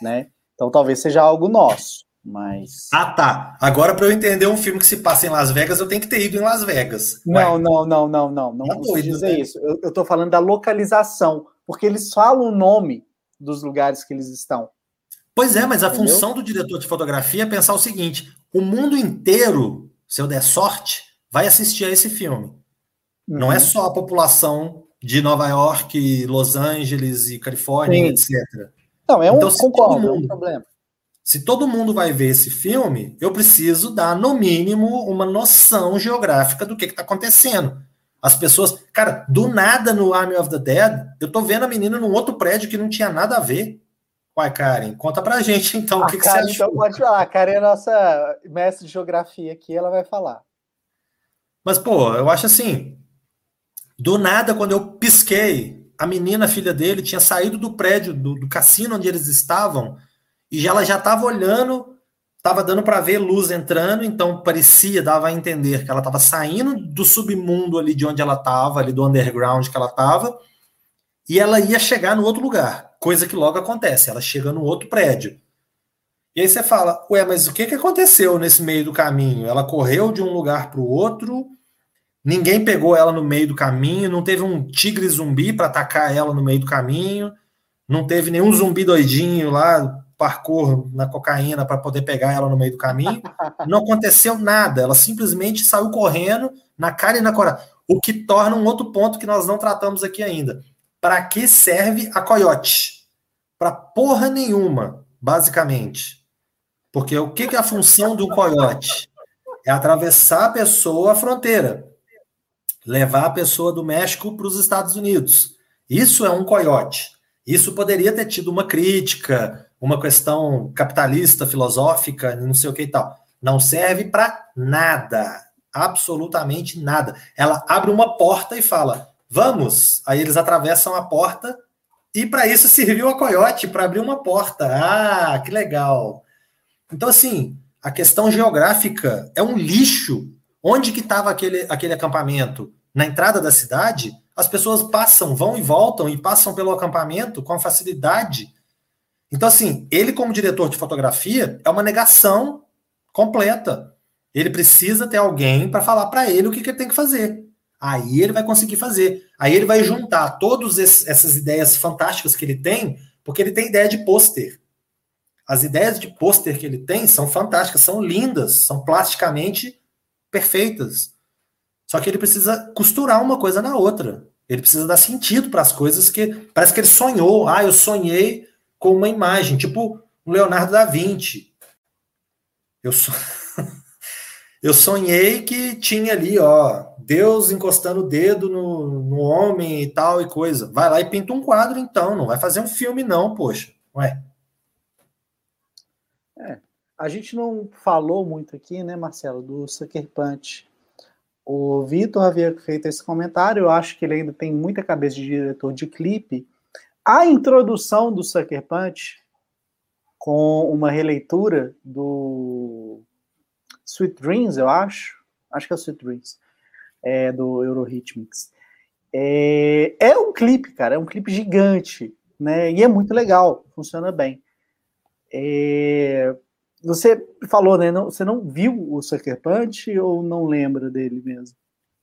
né? Então talvez seja algo nosso. Mas. Ah, tá. Agora, para eu entender um filme que se passa em Las Vegas, eu tenho que ter ido em Las Vegas. Não, Ué. não, não, não, não. Não tá doido, dizer né? isso. Eu, eu tô falando da localização, porque eles falam o nome dos lugares que eles estão. Pois é, mas a Entendeu? função do diretor de fotografia é pensar o seguinte: o mundo inteiro se eu der sorte, vai assistir a esse filme. Uhum. Não é uhum. só a população de Nova York, Los Angeles e Califórnia, Sim. etc. Não, é um, então, concordo, mundo, é um problema. Se todo mundo vai ver esse filme, eu preciso dar, no mínimo, uma noção geográfica do que está acontecendo. As pessoas. Cara, do nada no Army of the Dead, eu tô vendo a menina num outro prédio que não tinha nada a ver. Uai, Karen, conta pra gente então o que, Karen, que você achou. Então pode falar, a Karen é nossa mestre de geografia aqui, ela vai falar. Mas, pô, eu acho assim, do nada, quando eu pisquei, a menina, a filha dele, tinha saído do prédio, do, do cassino onde eles estavam, e ela já estava olhando, estava dando para ver luz entrando, então parecia, dava a entender que ela estava saindo do submundo ali de onde ela estava, ali do underground que ela estava, e ela ia chegar no outro lugar coisa que logo acontece, ela chega no outro prédio. E aí você fala, ué, mas o que, que aconteceu nesse meio do caminho? Ela correu de um lugar para o outro, ninguém pegou ela no meio do caminho, não teve um tigre zumbi para atacar ela no meio do caminho, não teve nenhum zumbi doidinho lá, parkour na cocaína para poder pegar ela no meio do caminho. Não aconteceu nada, ela simplesmente saiu correndo na cara e na coragem. O que torna um outro ponto que nós não tratamos aqui ainda. Para que serve a coiote? Para porra nenhuma, basicamente. Porque o que, que é a função do coiote? É atravessar a pessoa a fronteira, levar a pessoa do México para os Estados Unidos. Isso é um coiote. Isso poderia ter tido uma crítica, uma questão capitalista, filosófica, não sei o que e tal. Não serve para nada, absolutamente nada. Ela abre uma porta e fala: Vamos! Aí eles atravessam a porta e para isso serviu a coiote para abrir uma porta. Ah, que legal! Então, assim, a questão geográfica é um lixo. Onde que estava aquele, aquele acampamento? Na entrada da cidade? As pessoas passam, vão e voltam e passam pelo acampamento com facilidade. Então, assim, ele, como diretor de fotografia, é uma negação completa. Ele precisa ter alguém para falar para ele o que, que ele tem que fazer. Aí ele vai conseguir fazer. Aí ele vai juntar todas essas ideias fantásticas que ele tem, porque ele tem ideia de pôster. As ideias de pôster que ele tem são fantásticas, são lindas, são plasticamente perfeitas. Só que ele precisa costurar uma coisa na outra. Ele precisa dar sentido para as coisas que parece que ele sonhou. Ah, eu sonhei com uma imagem, tipo o Leonardo da Vinci. Eu so... eu sonhei que tinha ali, ó, Deus encostando o dedo no, no homem e tal e coisa. Vai lá e pinta um quadro, então. Não vai fazer um filme, não, poxa. Ué. É, a gente não falou muito aqui, né, Marcelo, do Sucker Punch. O Vitor havia feito esse comentário, eu acho que ele ainda tem muita cabeça de diretor de clipe. A introdução do Sucker Punch, com uma releitura do Sweet Dreams, eu acho, acho que é o Sweet Dreams, é, do Eurorhythmics. É, é um clipe, cara, é um clipe gigante, né? E é muito legal, funciona bem. É, você falou, né? Não, você não viu o Sucker Punch ou não lembra dele mesmo?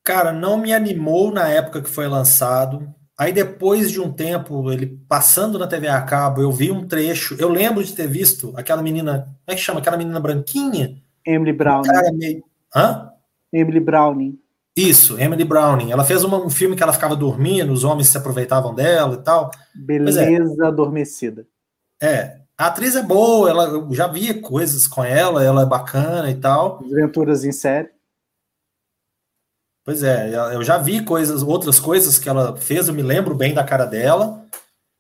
Cara, não me animou na época que foi lançado. Aí depois de um tempo, ele passando na TV a cabo, eu vi um trecho. Eu lembro de ter visto aquela menina, como é que chama? Aquela menina branquinha? Emily Browning. Cara meio... Hã? Emily Browning. Isso, Emily Browning. Ela fez uma, um filme que ela ficava dormindo, os homens se aproveitavam dela e tal. É. Beleza é. adormecida. É, a atriz é boa, ela, eu já via coisas com ela, ela é bacana e tal. Aventuras em série. Pois é, eu já vi coisas, outras coisas que ela fez, eu me lembro bem da cara dela.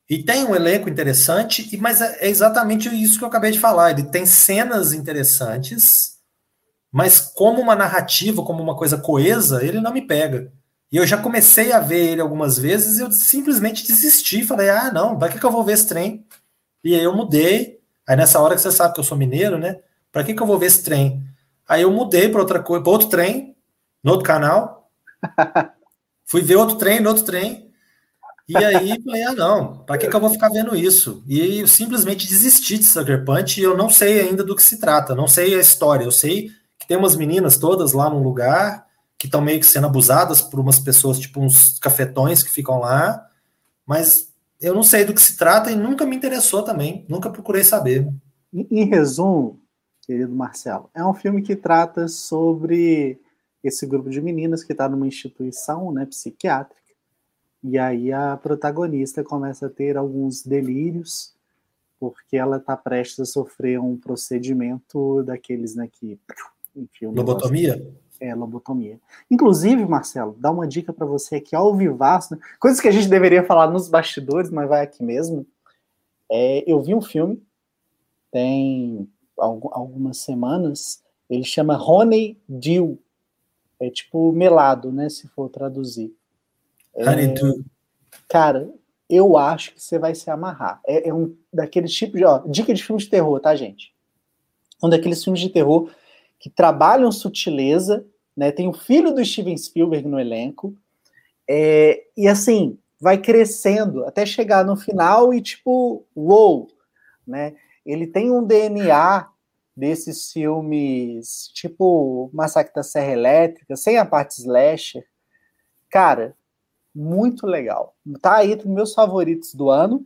E tem um elenco interessante, mas é, é exatamente isso que eu acabei de falar. Ele tem cenas interessantes, mas como uma narrativa, como uma coisa coesa, ele não me pega. E eu já comecei a ver ele algumas vezes e eu simplesmente desisti. Falei, ah, não, para que, que eu vou ver esse trem? E aí eu mudei. Aí nessa hora que você sabe que eu sou mineiro, né? Para que, que eu vou ver esse trem? Aí eu mudei para outra coisa, para outro trem, no outro canal. Fui ver outro trem, no outro trem. E aí falei, ah, não, para que, que eu vou ficar vendo isso? E eu simplesmente desisti de Sucker Punch e eu não sei ainda do que se trata, não sei a história. Eu sei que tem umas meninas todas lá num lugar que estão meio que sendo abusadas por umas pessoas, tipo uns cafetões que ficam lá, mas eu não sei do que se trata e nunca me interessou também, nunca procurei saber. Em, em resumo, querido Marcelo, é um filme que trata sobre esse grupo de meninas que está numa instituição né, psiquiátrica. E aí a protagonista começa a ter alguns delírios, porque ela está prestes a sofrer um procedimento daqueles né, que. Enfim, Lobotomia? é, lobotomia. Inclusive, Marcelo, dá uma dica para você aqui ao vivaço, né? coisas que a gente deveria falar nos bastidores, mas vai aqui mesmo. É, eu vi um filme, tem algumas semanas, ele chama Honey Dew, é tipo melado, né, se for traduzir. É, Honeydew. Cara, eu acho que você vai se amarrar. É, é um daqueles tipos de, ó, dica de filme de terror, tá, gente? Um daqueles filmes de terror que trabalham sutileza, né? Tem o filho do Steven Spielberg no elenco, é, e assim vai crescendo até chegar no final e tipo, uou, né? Ele tem um DNA desses filmes, tipo Massacre da Serra Elétrica, sem a parte slasher. Cara, muito legal. Tá aí entre meus favoritos do ano,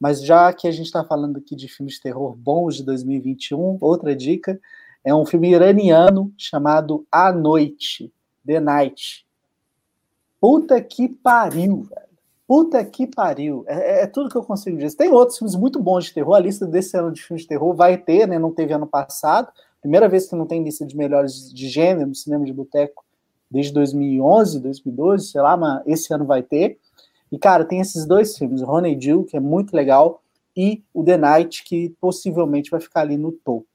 mas já que a gente está falando aqui de filmes de terror bons de 2021, outra dica, é um filme iraniano chamado A Noite, The Night. Puta que pariu, velho. Puta que pariu. É, é, tudo que eu consigo dizer. Tem outros filmes muito bons de terror. A lista desse ano de filmes de terror vai ter, né? Não teve ano passado. Primeira vez que não tem lista de melhores de gênero no cinema de boteco desde 2011, 2012, sei lá, mas esse ano vai ter. E, cara, tem esses dois filmes, Ronnie Jill, que é muito legal, e o The Night, que possivelmente vai ficar ali no topo.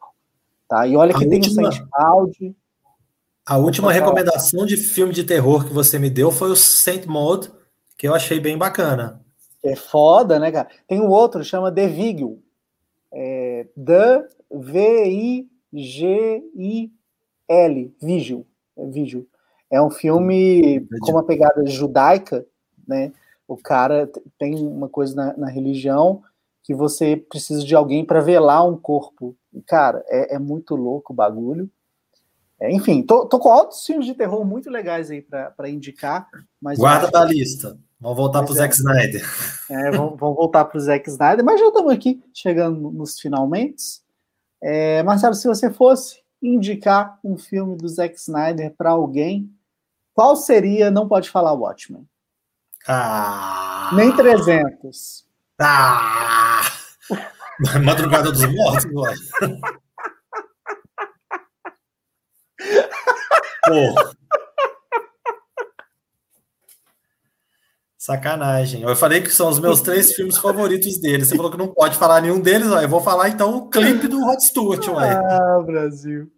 Tá? E olha que a tem última, o Saint A última recomendação de filme de terror que você me deu foi o Saint Maud, que eu achei bem bacana. É foda, né, cara? Tem um outro, chama The Vigil. É, The V-I-G-I-L. Vigil. É Vigil. É um filme com uma pegada judaica, né? O cara tem uma coisa na, na religião que você precisa de alguém para velar um corpo. E, cara, é, é, muito louco o bagulho. É, enfim, tô, tô, com altos filmes de terror muito legais aí para indicar. Mas Guarda da lista. Vamos voltar para o Zack Snyder. É, vamos, vamos voltar para o Zack Snyder, mas já estamos aqui chegando nos finalmente. É, Marcelo, se você fosse indicar um filme do Zack Snyder para alguém, qual seria? Não pode falar Watchmen. Ah. Nem 300. Ah! Madrugada dos Mortos, Pô. Sacanagem. Eu falei que são os meus três filmes favoritos dele. Você falou que não pode falar nenhum deles, ó. Eu vou falar então o clipe do Rod Stewart, ué. Ah, Brasil.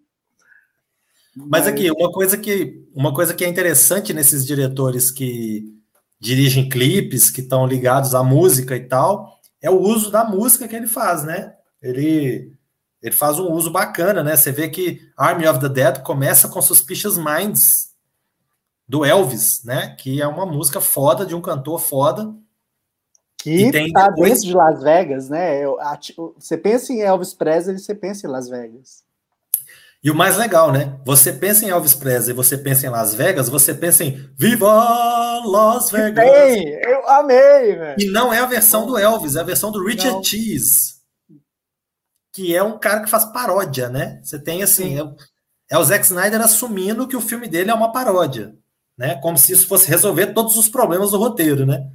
Mas aqui, uma coisa que uma coisa que é interessante nesses diretores que dirigem clipes, que estão ligados à música e tal, é o uso da música que ele faz, né? Ele ele faz um uso bacana, né? Você vê que Army of the Dead começa com Suspicious Minds do Elvis, né? Que é uma música foda de um cantor foda. Que tem tá depois... dentro de Las Vegas, né? Você pensa em Elvis Presley, você pensa em Las Vegas. E o mais legal, né? Você pensa em Elvis Presley, você pensa em Las Vegas, você pensa em Viva Las Vegas. Bem, eu amei, velho. E não é a versão do Elvis, é a versão do Richard não. Cheese, que é um cara que faz paródia, né? Você tem assim, é, é o Zack Snyder assumindo que o filme dele é uma paródia né? Como se isso fosse resolver todos os problemas do roteiro, né?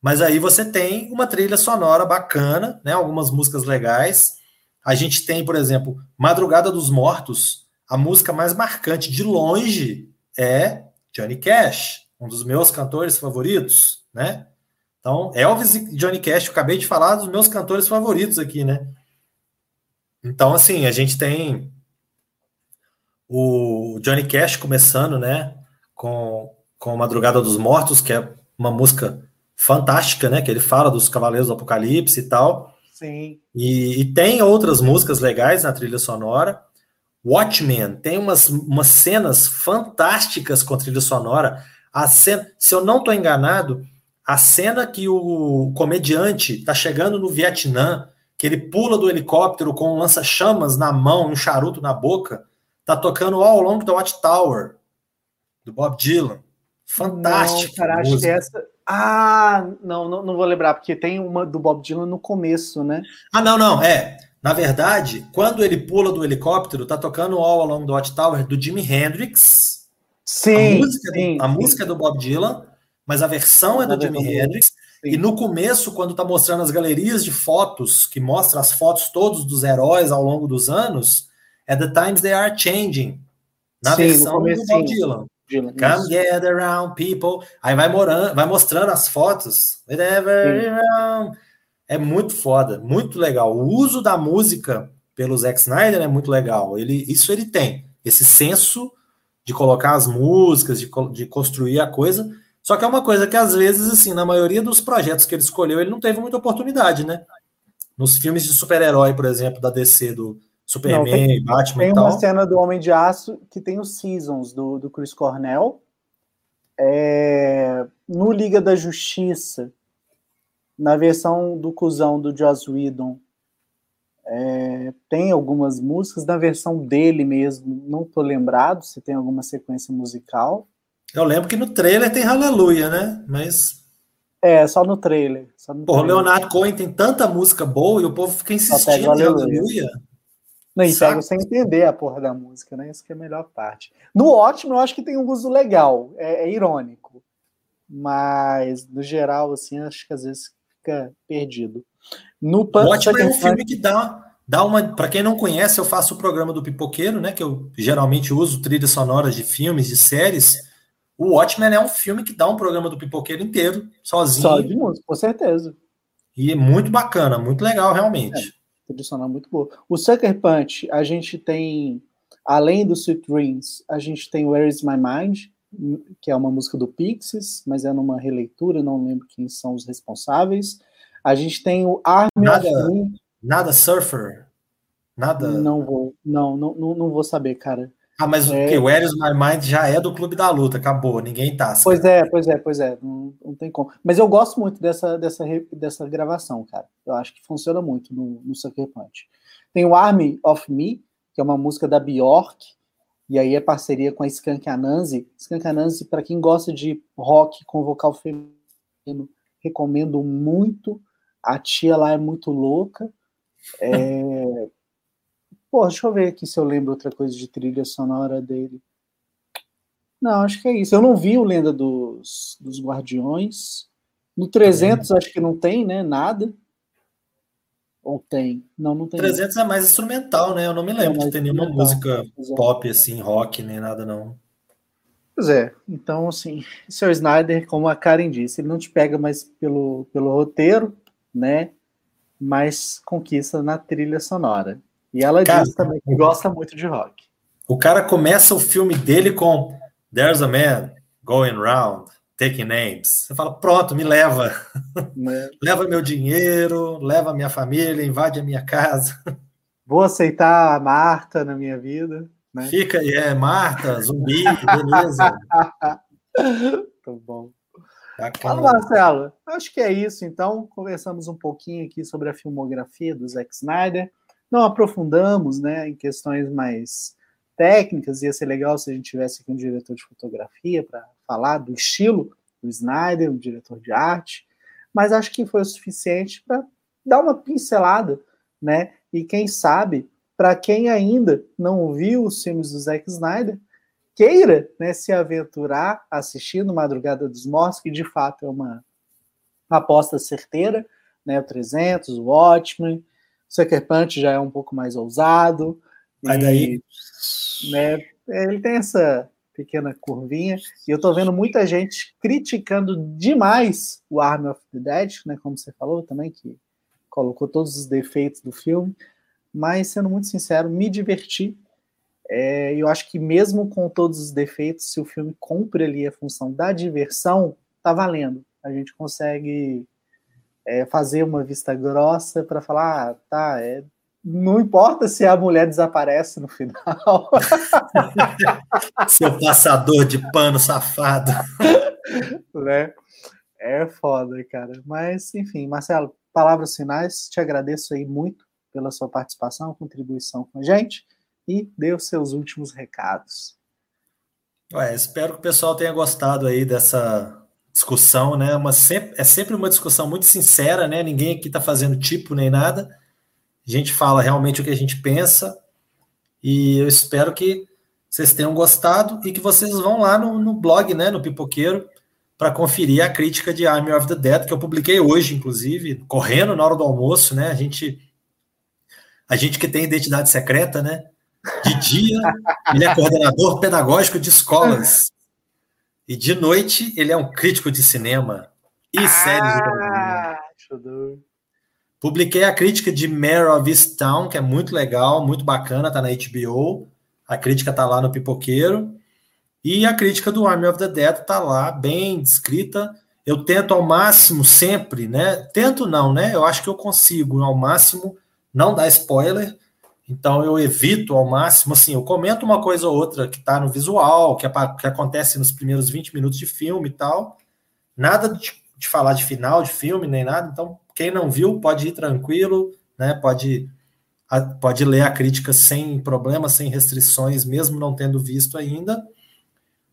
Mas aí você tem uma trilha sonora bacana, né? Algumas músicas legais. A gente tem, por exemplo, Madrugada dos Mortos. A música mais marcante de longe é Johnny Cash, um dos meus cantores favoritos, né? Então, Elvis e Johnny Cash, eu acabei de falar dos meus cantores favoritos aqui, né? Então, assim, a gente tem o Johnny Cash começando, né? Com, com Madrugada dos Mortos, que é uma música fantástica, né? Que ele fala dos Cavaleiros do Apocalipse e tal. Sim. E, e tem outras músicas legais na trilha sonora. Watchmen tem umas, umas cenas fantásticas com trilha sonora. A cena, se eu não estou enganado, a cena que o comediante está chegando no Vietnã, que ele pula do helicóptero com um lança-chamas na mão, um charuto na boca, tá tocando All Along the Watchtower do Bob Dylan. Fantástico. Não, cara, essa. Ah, não, não, não, vou lembrar, porque tem uma do Bob Dylan no começo, né? Ah, não, não, é. Na verdade, quando ele pula do helicóptero, tá tocando All Along the Watchtower do Jimi Hendrix. Sim. A música, sim, a sim. música é do Bob Dylan, mas a versão é do Jimi Hendrix. Sim. E no começo, quando tá mostrando as galerias de fotos, que mostra as fotos todos dos heróis ao longo dos anos, é The Times They Are Changing. Na versão do Bob Dylan. Dylan. Come gather around, people. Aí vai, morando, vai mostrando as fotos. É muito foda, muito legal. O uso da música pelo Zack Snyder é muito legal. Ele, isso ele tem, esse senso de colocar as músicas, de, de construir a coisa. Só que é uma coisa que às vezes, assim, na maioria dos projetos que ele escolheu, ele não teve muita oportunidade, né? Nos filmes de super-herói, por exemplo, da DC do, Superman, Não, tem, Batman Tem uma cena do Homem de Aço que tem os Seasons do, do Chris Cornell. É, no Liga da Justiça, na versão do cuzão do Joss Whedon, é, tem algumas músicas. Na versão dele mesmo, não tô lembrado se tem alguma sequência musical. Eu lembro que no trailer tem Hallelujah, né? Mas. É, só no trailer. Só no Pô, o Leonardo Cohen tem tanta música boa e o povo fica insistindo em Hallelujah. Não, e pega sem entender a porra da música, né? Isso que é a melhor parte. No ótimo, eu acho que tem um uso legal, é, é irônico. Mas, no geral, assim, acho que às vezes fica perdido. No o ótimo é um filme que dá, dá uma. Para quem não conhece, eu faço o programa do Pipoqueiro, né? Que eu geralmente uso trilhas sonoras de filmes, de séries. O Watchmen é um filme que dá um programa do Pipoqueiro inteiro, sozinho. Só de música, com certeza. E é muito bacana, muito legal, realmente. É trilha muito boa. O Sucker Punch, a gente tem, além do Sweet Dreams, a gente tem Where Is My Mind, que é uma música do Pixies, mas é numa releitura, não lembro quem são os responsáveis. A gente tem o Army nada, Nada Surfer? Nada... Não vou, não, não, não vou saber, cara. Ah, mas é... o Where is My Mind já é do Clube da Luta, acabou, ninguém tá. Pois é, pois é, pois é, não, não, tem como. Mas eu gosto muito dessa, dessa, dessa gravação, cara. Eu acho que funciona muito no, no Sucker Punch. Tem o Army of Me, que é uma música da Bjork, e aí é parceria com a Skank Anansi. Skank Anansi, para quem gosta de rock com vocal feminino, recomendo muito. A tia lá é muito louca. É... Pô, deixa eu ver aqui se eu lembro outra coisa de trilha sonora dele. Não, acho que é isso. Eu não vi o Lenda dos, dos Guardiões. No 300 é. acho que não tem, né? Nada. Ou tem? Não, não tem. 300 é mais instrumental, né? Eu não me lembro é de ter nenhuma música pop, assim, rock, nem nada, não. Pois é. Então, assim, seu Snyder, como a Karen disse, ele não te pega mais pelo, pelo roteiro, né? Mas conquista na trilha sonora. E ela cara, diz também que gosta muito de rock. O cara começa o filme dele com There's a man going round taking names. Você fala, pronto, me leva. Né? leva meu dinheiro, leva minha família, invade a minha casa. Vou aceitar a Marta na minha vida. Né? Fica aí, é, Marta, zumbi, beleza. Tá bom. Fala, Marcelo. Acho que é isso, então. Conversamos um pouquinho aqui sobre a filmografia do Zack Snyder. Não aprofundamos né, em questões mais técnicas, ia ser legal se a gente tivesse aqui um diretor de fotografia para falar do estilo do Snyder, um diretor de arte, mas acho que foi o suficiente para dar uma pincelada, né? E quem sabe, para quem ainda não viu os filmes do Zack Snyder, queira né, se aventurar assistindo Madrugada dos Mortos, que de fato é uma, aposta certeira, né? O 300, o Watchmen, o Sucker Punch já é um pouco mais ousado. Mas daí né? Ele tem essa pequena curvinha. E eu tô vendo muita gente criticando demais o Army of the Dead, né? Como você falou também, que colocou todos os defeitos do filme. Mas, sendo muito sincero, me diverti. É, eu acho que mesmo com todos os defeitos, se o filme cumpre ali a função da diversão, tá valendo. A gente consegue é, fazer uma vista grossa para falar, ah, tá, é não importa se a mulher desaparece no final. Seu passador de pano safado. Né? É foda, cara. Mas, enfim, Marcelo, palavras finais. Te agradeço aí muito pela sua participação, contribuição com a gente e dê os seus últimos recados. Ué, espero que o pessoal tenha gostado aí dessa discussão, né? Uma, é sempre uma discussão muito sincera, né? Ninguém aqui está fazendo tipo nem nada a gente fala realmente o que a gente pensa e eu espero que vocês tenham gostado e que vocês vão lá no, no blog, né, no Pipoqueiro, para conferir a crítica de Army of the Dead que eu publiquei hoje, inclusive, correndo na hora do almoço, né? A gente a gente que tem identidade secreta, né? De dia, ele é coordenador pedagógico de escolas. E de noite, ele é um crítico de cinema e ah, séries de Publiquei a crítica de Mare of Easttown, que é muito legal, muito bacana, tá na HBO. A crítica tá lá no Pipoqueiro. E a crítica do Army of the Dead tá lá, bem descrita. Eu tento ao máximo sempre, né? Tento não, né? Eu acho que eu consigo ao máximo não dar spoiler. Então eu evito ao máximo, assim, eu comento uma coisa ou outra que tá no visual, que, é, que acontece nos primeiros 20 minutos de filme e tal. Nada de, de falar de final de filme, nem nada. Então quem não viu pode ir tranquilo, né? Pode, pode ler a crítica sem problema, sem restrições, mesmo não tendo visto ainda.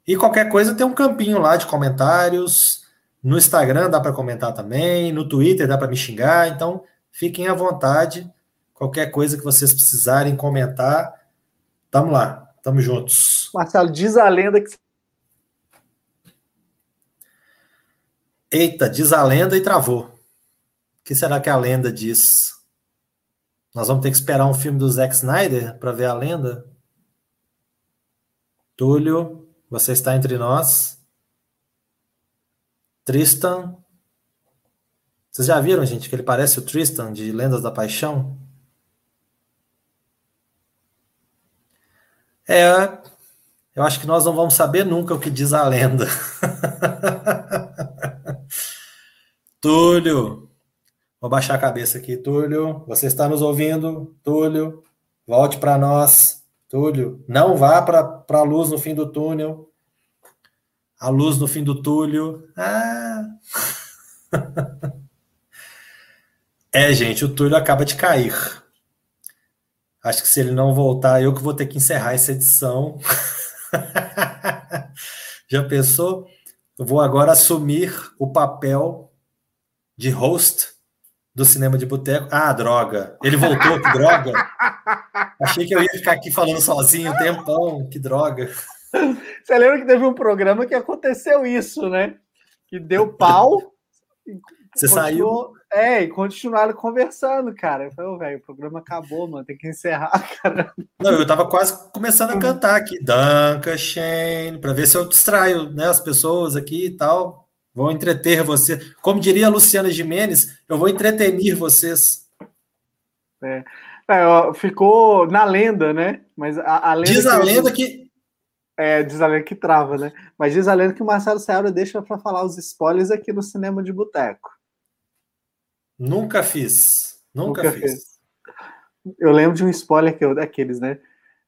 E qualquer coisa tem um campinho lá de comentários. No Instagram dá para comentar também, no Twitter dá para me xingar, então fiquem à vontade. Qualquer coisa que vocês precisarem comentar, tamo lá, tamo juntos. Marcelo, diz a lenda que. Eita, diz a lenda e travou que será que a lenda diz? Nós vamos ter que esperar um filme do Zack Snyder para ver a lenda? Túlio, você está entre nós. Tristan. Vocês já viram, gente, que ele parece o Tristan de Lendas da Paixão? É, eu acho que nós não vamos saber nunca o que diz a lenda. Túlio, Vou baixar a cabeça aqui, Túlio. Você está nos ouvindo? Túlio, volte para nós. Túlio, não vá para a luz no fim do túnel. A luz no fim do túnel. Ah! é, gente, o Túlio acaba de cair. Acho que se ele não voltar, eu que vou ter que encerrar essa edição. Já pensou? Eu vou agora assumir o papel de host do cinema de boteco. Ah, droga. Ele voltou, que droga. Achei que eu ia ficar aqui falando sozinho um tempão, que droga. Você lembra que teve um programa que aconteceu isso, né? Que deu pau. Você saiu. É, e continuaram conversando, cara. Eu falei, velho, o programa acabou, mano, tem que encerrar, cara. Não, eu tava quase começando a cantar aqui. Danca, Shane, pra ver se eu distraio né, as pessoas aqui e tal. Vou entreter você. Como diria a Luciana Jimenez, eu vou entretenir vocês. É. É, ficou na lenda, né? Mas a, a lenda diz a lenda que. É, diz a lenda que trava, né? Mas diz a lenda que o Marcelo Serra deixa para falar os spoilers aqui no cinema de boteco. Nunca fiz. Nunca, Nunca fiz. Fiz. Eu lembro de um spoiler que eu, daqueles, né?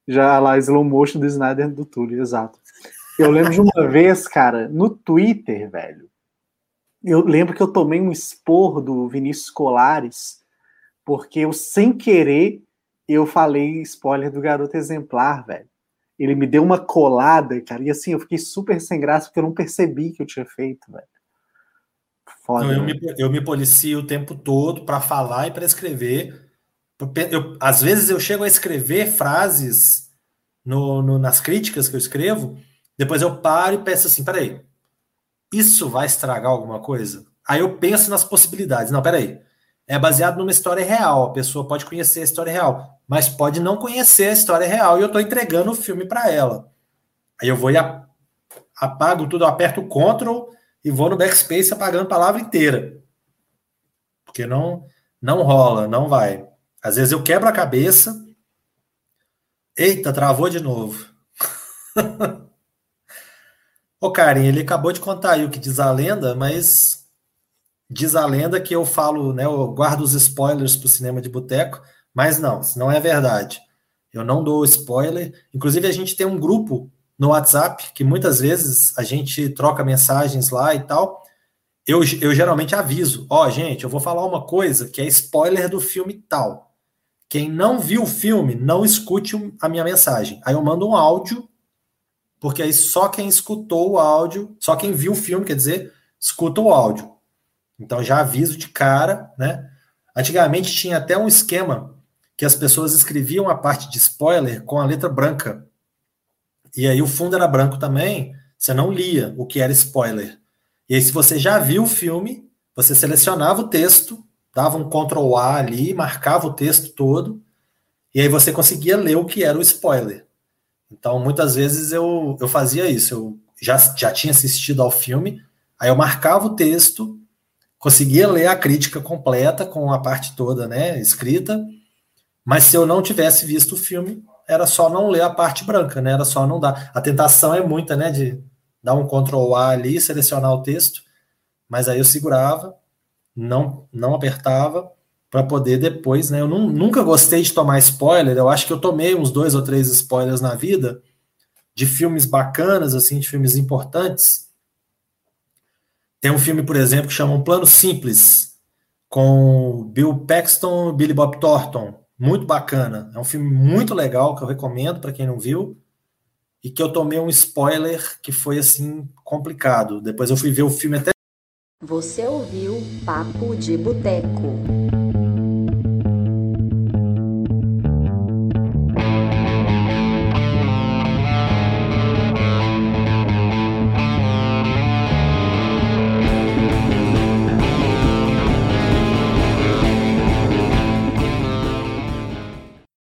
Já lá, slow motion do Snyder do Túlio, exato. Eu lembro de uma vez, cara, no Twitter, velho. Eu lembro que eu tomei um esporro do Vinícius Colares, porque eu, sem querer, eu falei spoiler do Garoto Exemplar, velho. Ele me deu uma colada, cara, e assim, eu fiquei super sem graça, porque eu não percebi que eu tinha feito, velho. Foda, eu, me, eu me policio o tempo todo para falar e para escrever. Eu, às vezes eu chego a escrever frases no, no, nas críticas que eu escrevo, depois eu paro e penso assim: peraí, isso vai estragar alguma coisa? Aí eu penso nas possibilidades. Não, peraí. É baseado numa história real. A pessoa pode conhecer a história real, mas pode não conhecer a história real e eu estou entregando o filme para ela. Aí eu vou e apago tudo, aperto o Ctrl e vou no backspace apagando a palavra inteira. Porque não não rola, não vai. Às vezes eu quebro a cabeça. Eita, travou de novo. Ô, Karen, ele acabou de contar aí o que diz a lenda, mas diz a lenda que eu falo, né? Eu guardo os spoilers pro cinema de boteco, mas não, isso não é verdade. Eu não dou spoiler. Inclusive, a gente tem um grupo no WhatsApp, que muitas vezes a gente troca mensagens lá e tal, eu, eu geralmente aviso: ó, oh, gente, eu vou falar uma coisa que é spoiler do filme tal. Quem não viu o filme, não escute a minha mensagem. Aí eu mando um áudio, porque aí só quem escutou o áudio, só quem viu o filme, quer dizer, escuta o áudio. Então já aviso de cara, né? Antigamente tinha até um esquema que as pessoas escreviam a parte de spoiler com a letra branca. E aí o fundo era branco também, você não lia o que era spoiler. E aí, se você já viu o filme, você selecionava o texto, dava um Ctrl A ali, marcava o texto todo, e aí você conseguia ler o que era o spoiler. Então, muitas vezes eu, eu fazia isso. Eu já, já tinha assistido ao filme, aí eu marcava o texto, conseguia ler a crítica completa com a parte toda, né, escrita. Mas se eu não tivesse visto o filme, era só não ler a parte branca, né? Era só não dar. A tentação é muita, né? De dar um Ctrl A ali, selecionar o texto, mas aí eu segurava, não, não apertava para poder depois, né? Eu não, nunca gostei de tomar spoiler. Eu acho que eu tomei uns dois ou três spoilers na vida de filmes bacanas, assim, de filmes importantes. Tem um filme, por exemplo, que chama Um Plano Simples, com Bill Paxton Billy Bob Thornton muito bacana. É um filme muito legal que eu recomendo para quem não viu e que eu tomei um spoiler que foi assim complicado. Depois eu fui ver o filme até. Você ouviu Papo de Boteco.